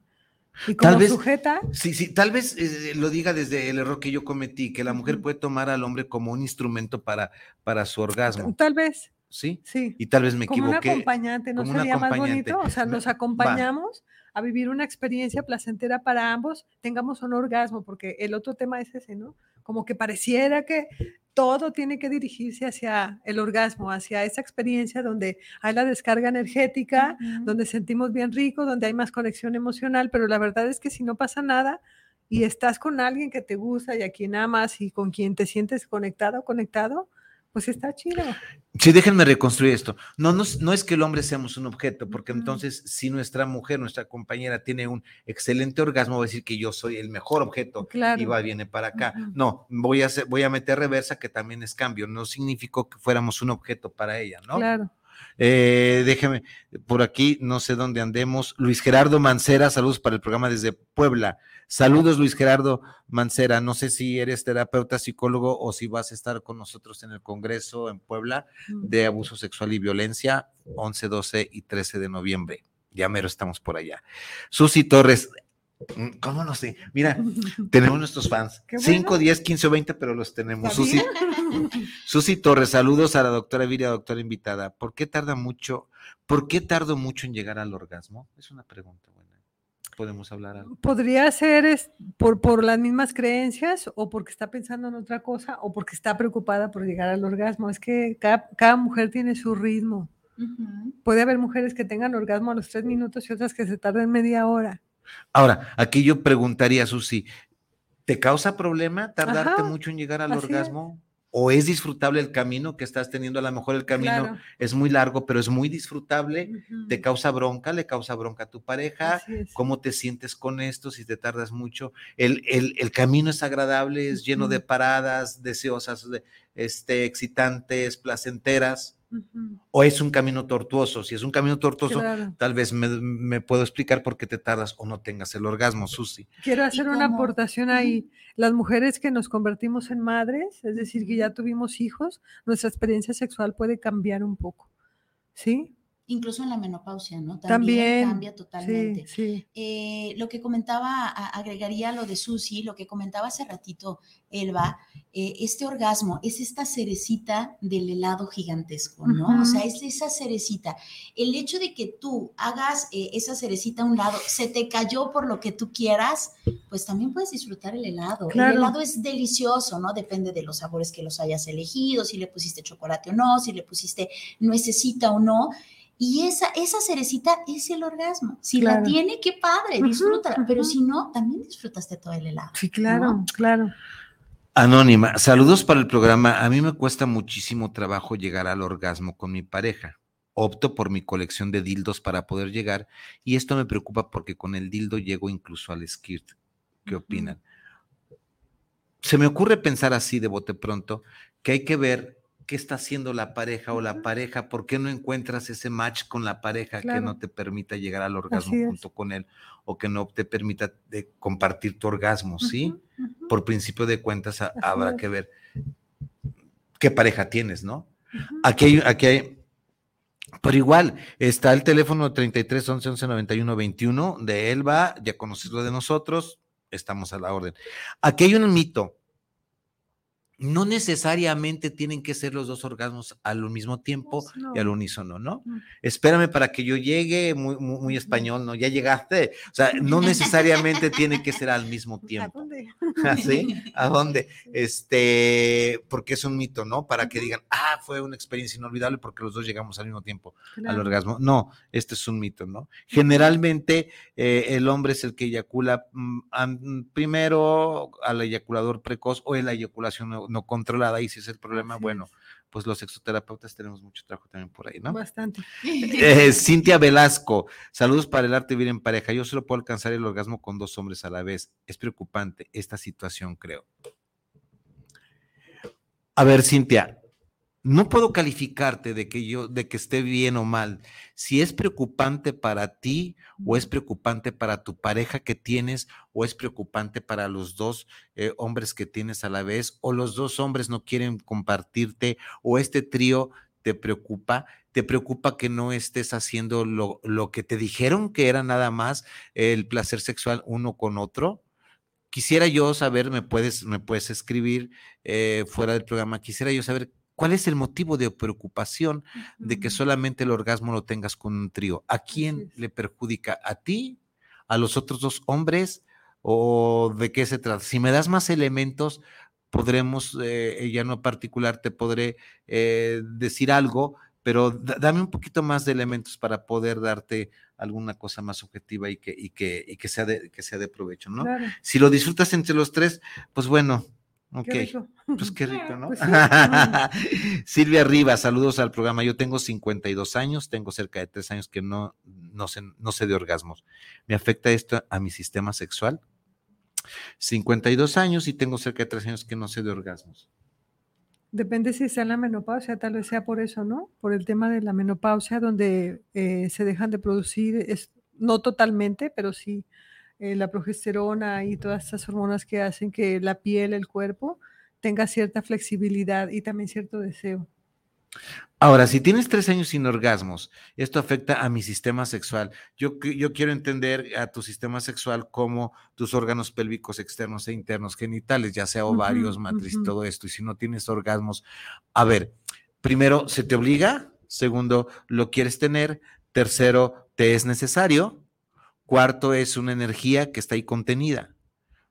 Y como vez- sujeta, Sí, sí, tal vez eh, lo diga desde el error que yo cometí, que la mujer puede tomar al hombre como un instrumento para, para su orgasmo, tal vez, ¿sí? sí. Y tal vez me como un equivoqué. acompañante, ¿no como un sería más acompañante. bonito? O sea, nos acompañamos a vivir una experiencia placentera para ambos, tengamos un orgasmo, porque el otro tema es ese, ¿no? Como que pareciera que todo tiene que dirigirse hacia el orgasmo, hacia esa experiencia donde hay la descarga energética, donde sentimos bien rico, donde hay más conexión emocional, pero la verdad es que si no pasa nada y estás con alguien que te gusta y a quien amas y con quien te sientes conectado conectado, pues está chido. Sí, déjenme reconstruir esto. No, no, es- no es que el hombre seamos un objeto, porque entonces si nuestra mujer, nuestra compañera tiene un excelente orgasmo, va a decir que yo soy el mejor objeto Claro. y va, viene para acá. No, voy a, hacer, voy a meter reversa, que también es cambio. No significó que fuéramos un objeto para ella, ¿no? Claro. Eh, déjeme, por aquí, no sé dónde andemos. Luis Gerardo Mancera, saludos para el programa desde Puebla. Saludos, Luis Gerardo Mancera. No sé si eres terapeuta, psicólogo o si vas a estar con nosotros en el Congreso en Puebla de Abuso Sexual y Violencia, 11, 12 y 13 de noviembre. Ya mero estamos por allá. Susi Torres, Mm, ¿Cómo no sé? Mira, *laughs* tenemos nuestros fans. Qué 5, bueno. 10, 15 o 20, pero los tenemos. ¿Está Susi? *laughs* Susi Torres, saludos a la doctora Viria, doctora invitada. ¿Por qué tarda mucho? ¿Por qué tardo mucho en llegar al orgasmo? Es una pregunta buena. Podemos hablar algo. Podría ser es, por, por las mismas creencias o porque está pensando en otra cosa o porque está preocupada por llegar al orgasmo. Es que cada, cada mujer tiene su ritmo. Puede haber mujeres que tengan orgasmo a los tres minutos y otras que se tarden media hora. Ahora, aquí yo preguntaría, Susi, ¿te causa problema tardarte Ajá, mucho en llegar al es. orgasmo? ¿O es disfrutable el camino que estás teniendo? A lo mejor el camino Claro. es muy largo, pero es muy disfrutable. ¿Te causa bronca? ¿Le causa bronca a tu pareja? ¿Cómo te sientes con esto si te tardas mucho? El, el- el camino es agradable, es lleno de paradas deseosas, de- este, excitantes, placenteras, O es un camino tortuoso. Si es un camino tortuoso, claro. tal vez me, me puedo explicar por qué te tardas o no tengas el orgasmo, Susi. Quiero hacer una cómo? aportación ahí. Las mujeres que nos convertimos en madres, es decir, que ya tuvimos hijos, nuestra experiencia sexual puede cambiar un poco. ¿Sí? Incluso en la menopausia, ¿no? También. cambia totalmente. Sí, sí. Eh, lo que comentaba, agregaría lo de Susi, lo que comentaba hace ratito Elba, eh, este orgasmo es esta cerecita del helado gigantesco, ¿no? O Ujú. sea, es esa cerecita. El hecho de que tú hagas eh, esa cerecita a un lado, se te cayó por lo que tú quieras, pues también puedes disfrutar el helado. Claro. El helado es delicioso, ¿no? Depende de los sabores que los hayas elegido, si le pusiste chocolate o no, si le pusiste nuececita o no. Y esa, esa cerecita es el orgasmo. Si la tiene, qué padre, disfrútala. Pero si no, también disfrutaste todo el helado. Sí, claro, ¿no? claro. Anónima, saludos para el programa. A mí me cuesta muchísimo trabajo llegar al orgasmo con mi pareja. Opto por mi colección de dildos para poder llegar y esto me preocupa porque con el dildo llego incluso al skirt. ¿Qué opinan? Se me ocurre pensar así de bote pronto que hay que ver qué está haciendo la pareja o la pareja, por qué no encuentras ese match con la pareja que no te permita llegar al orgasmo junto con él o que no te permita de compartir tu orgasmo, ¿sí? Por principio de cuentas a- habrá es. que ver qué pareja tienes, ¿no? Aquí hay, aquí hay, pero igual, está el teléfono 33 11 11 91 21 de Elba, ya conoces lo de nosotros, estamos a la orden. Aquí hay un mito. No necesariamente tienen que ser los dos orgasmos al mismo tiempo no. y al unísono, ¿no? Mm. Espérame para que yo llegue, muy, muy, muy español, ¿no? Ya llegaste. O sea, no necesariamente tiene que ser al mismo *laughs* ¿A tiempo. Dónde? *laughs* ¿Así? ¿A dónde? *laughs* Este, porque es un mito, ¿no? Para que digan, ah, fue una experiencia inolvidable porque los dos llegamos al mismo tiempo al orgasmo. No, este es un mito, ¿no? Generalmente eh, el hombre es el que eyacula mm, an- primero al eyaculador precoz o en la eyaculación no, no controlada y si es el problema, bueno, pues los sexoterapeutas tenemos mucho trabajo también por ahí, ¿no? Bastante. *laughs* Eh, Cintia Velasco, saludos para el arte vivir en pareja. Yo solo puedo alcanzar el orgasmo con dos hombres a la vez. Es preocupante esta situación, creo. A ver, Cintia, no puedo calificarte de que yo, de que esté bien o mal. Si es preocupante para ti o es preocupante para tu pareja que tienes o es preocupante para los dos eh, hombres que tienes a la vez o los dos hombres no quieren compartirte o este trío te preocupa, te preocupa que no estés haciendo lo, lo que te dijeron que era nada más el placer sexual uno con otro. Quisiera yo saber, me puedes, me puedes escribir eh, fuera del programa, quisiera yo saber cuál es el motivo de preocupación de que solamente el orgasmo lo tengas con un trío. ¿A quién le perjudica? ¿A ti? ¿A los otros dos hombres? ¿O de qué se trata? Si me das más elementos, podremos, eh, ya no particular, te podré eh, decir algo, pero da- dame un poquito más de elementos para poder darte alguna cosa más objetiva y que, y que, y que, sea, de, que sea de provecho, ¿no? Claro. Si lo disfrutas entre los tres, pues bueno, ok. Qué rico. Pues qué rico, ¿no? Pues sí. *laughs* *laughs* Silvia Rivas, saludos al programa. Yo tengo 52 años, tengo cerca de tres años que no, no, sé, no sé de orgasmos. ¿Me afecta esto a mi sistema sexual? 52 años y tengo cerca de tres años que no sé de orgasmos. Depende si está en la menopausia, tal vez sea por eso, ¿no? Por el tema de la menopausia, donde eh, se dejan de producir, es, no totalmente, pero sí eh, la progesterona y todas estas hormonas que hacen que la piel, el cuerpo, tenga cierta flexibilidad y también cierto deseo. Ahora, si tienes tres años sin orgasmos, esto afecta a mi sistema sexual. Yo, yo quiero entender a tu sistema sexual como tus órganos pélvicos externos e internos genitales, ya sea ovarios, matriz y ujú. todo esto. Y si no tienes orgasmos, a ver, primero, ¿se te obliga? Segundo, ¿lo quieres tener? Tercero, ¿te es necesario? Cuarto, es una energía que está ahí contenida.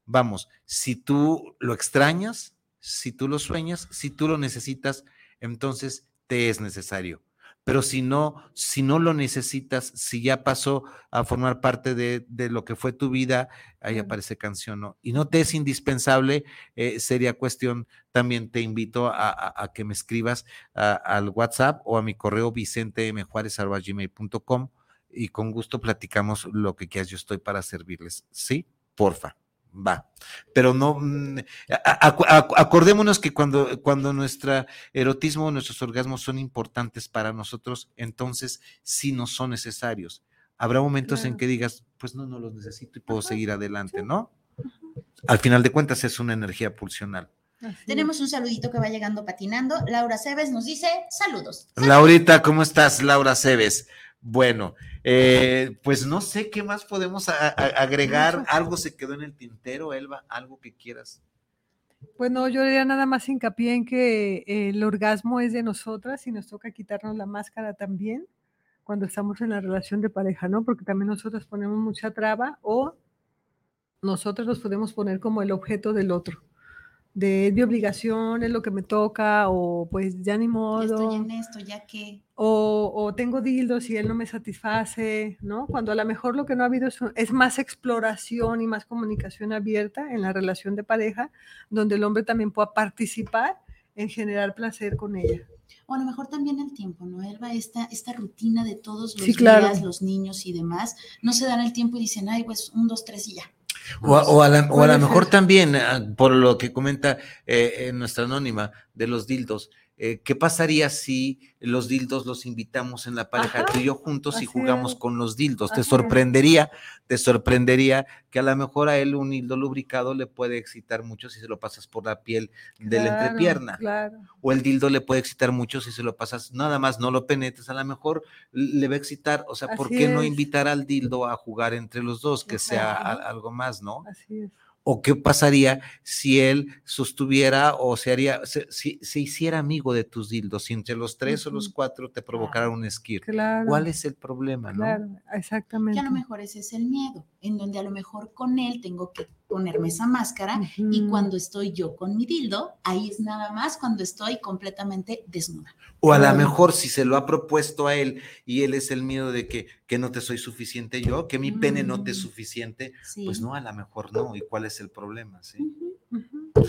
Vamos, si tú lo extrañas, si tú lo sueñas, si tú lo necesitas, entonces te es necesario. Pero si no, si no lo necesitas, si ya pasó a formar parte de, de lo que fue tu vida, ahí aparece canción, ¿no? Y no te es indispensable, eh, sería cuestión, también te invito a, a- a que me escribas a- al WhatsApp o a mi correo vicentemjuárez.gmail.com y con gusto platicamos lo que quieras, yo estoy para servirles, ¿sí? Porfa. Va, pero no, mm, a- a- acu- acordémonos que cuando, cuando nuestro erotismo, nuestros orgasmos son importantes para nosotros, entonces sí no son necesarios. Habrá momentos en que digas, pues no, no los necesito y puedo seguir adelante, ¿no? Al final de cuentas es una energía pulsional. Tenemos un saludito que va llegando patinando. Laura Cebes nos dice saludos. Laurita, ¿cómo estás? Laura Cebes. Bueno, eh, pues no sé qué más podemos a- a- agregar. Algo se quedó en el tintero, Elba, algo que quieras. Bueno, yo haría nada más hincapié en que eh, el orgasmo es de nosotras y nos toca quitarnos la máscara también cuando estamos en la relación de pareja, ¿no? Porque también nosotras ponemos mucha traba o nosotros nos podemos poner como el objeto del otro. De es mi obligación, es lo que me toca, o pues ya ni modo. estoy en esto, ya que. o, o tengo dildos y él no me satisface, ¿no? Cuando a lo mejor lo que no ha habido es, es más exploración y más comunicación abierta en la relación de pareja, donde el hombre también pueda participar en generar placer con ella. O a lo mejor también el tiempo, ¿no, Elba? Esta, esta rutina de todos los Sí, claro. días, los niños y demás, no se dan el tiempo y dicen, ay, pues un, dos, tres y ya. O, a- o a la, o a lo mejor también, ah, por lo que comenta eh, eh, nuestra anónima de los dildos, eh, ¿qué pasaría si los dildos los invitamos en la pareja, Ajá, tú y yo juntos y jugamos es. con los dildos? Te sorprendería, te sorprendería que a lo mejor a él un dildo lubricado le puede excitar mucho si se lo pasas por la piel de la entrepierna. Claro. o el dildo le puede excitar mucho si se lo pasas, nada más no lo penetres, a lo mejor le va a excitar, o sea, ¿por qué no invitar al dildo a jugar entre los dos, que sea a- algo más, ¿no? Así es. ¿O qué pasaría si él sostuviera o se haría, se, si se hiciera amigo de tus dildos, si entre los tres o los cuatro te provocara un esquir? Claro. ¿Cuál es el problema, no? Claro, Que exactamente. a lo mejor ese es el miedo, en donde a lo mejor con él tengo que ponerme esa máscara y cuando estoy yo con mi dildo, ahí es nada más cuando estoy completamente desnuda. O a lo mejor si se lo ha propuesto a él y él es el miedo de que, que no te soy suficiente yo, que mi pene no te es Mm. suficiente, Sí. pues no, a lo mejor no. ¿Y cuál es el problema? Sí.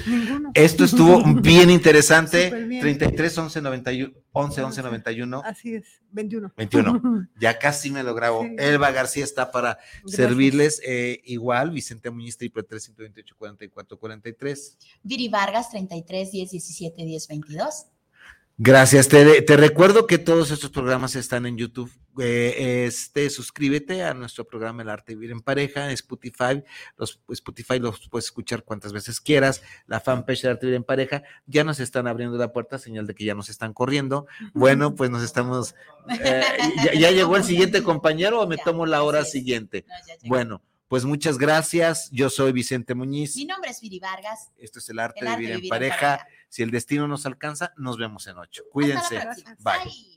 Ninguno. Esto estuvo bien *laughs* interesante. Bien. 33 11 91 11 11 91 Así es, 21. 21. *laughs* Ya casi me lo grabo. Sí. Elba García está para Gracias. servirles. eh, igual, Vicente Muñiz, triple 3 128 44 43. Viri Vargas, 33 10 17 10 22. Gracias. Te, te recuerdo que todos estos programas están en YouTube. Eh, este, suscríbete a nuestro programa El Arte de Vivir en Pareja, Spotify. Los, Spotify los puedes escuchar cuantas veces quieras. La fanpage de Arte de Vivir en Pareja. Ya nos están abriendo la puerta, señal de que ya nos están corriendo. Bueno, pues nos estamos. eh, *laughs* ya, ya llegó el siguiente compañero o me Ya, tomo la hora siguiente? No. Bueno, pues muchas gracias. Yo soy Vicente Muñiz. Mi nombre es Viri Vargas. Esto es El Arte El de Vivir de en vivir en Pareja. pareja. Si el destino nos alcanza, nos vemos en ocho. Cuídense. Bye.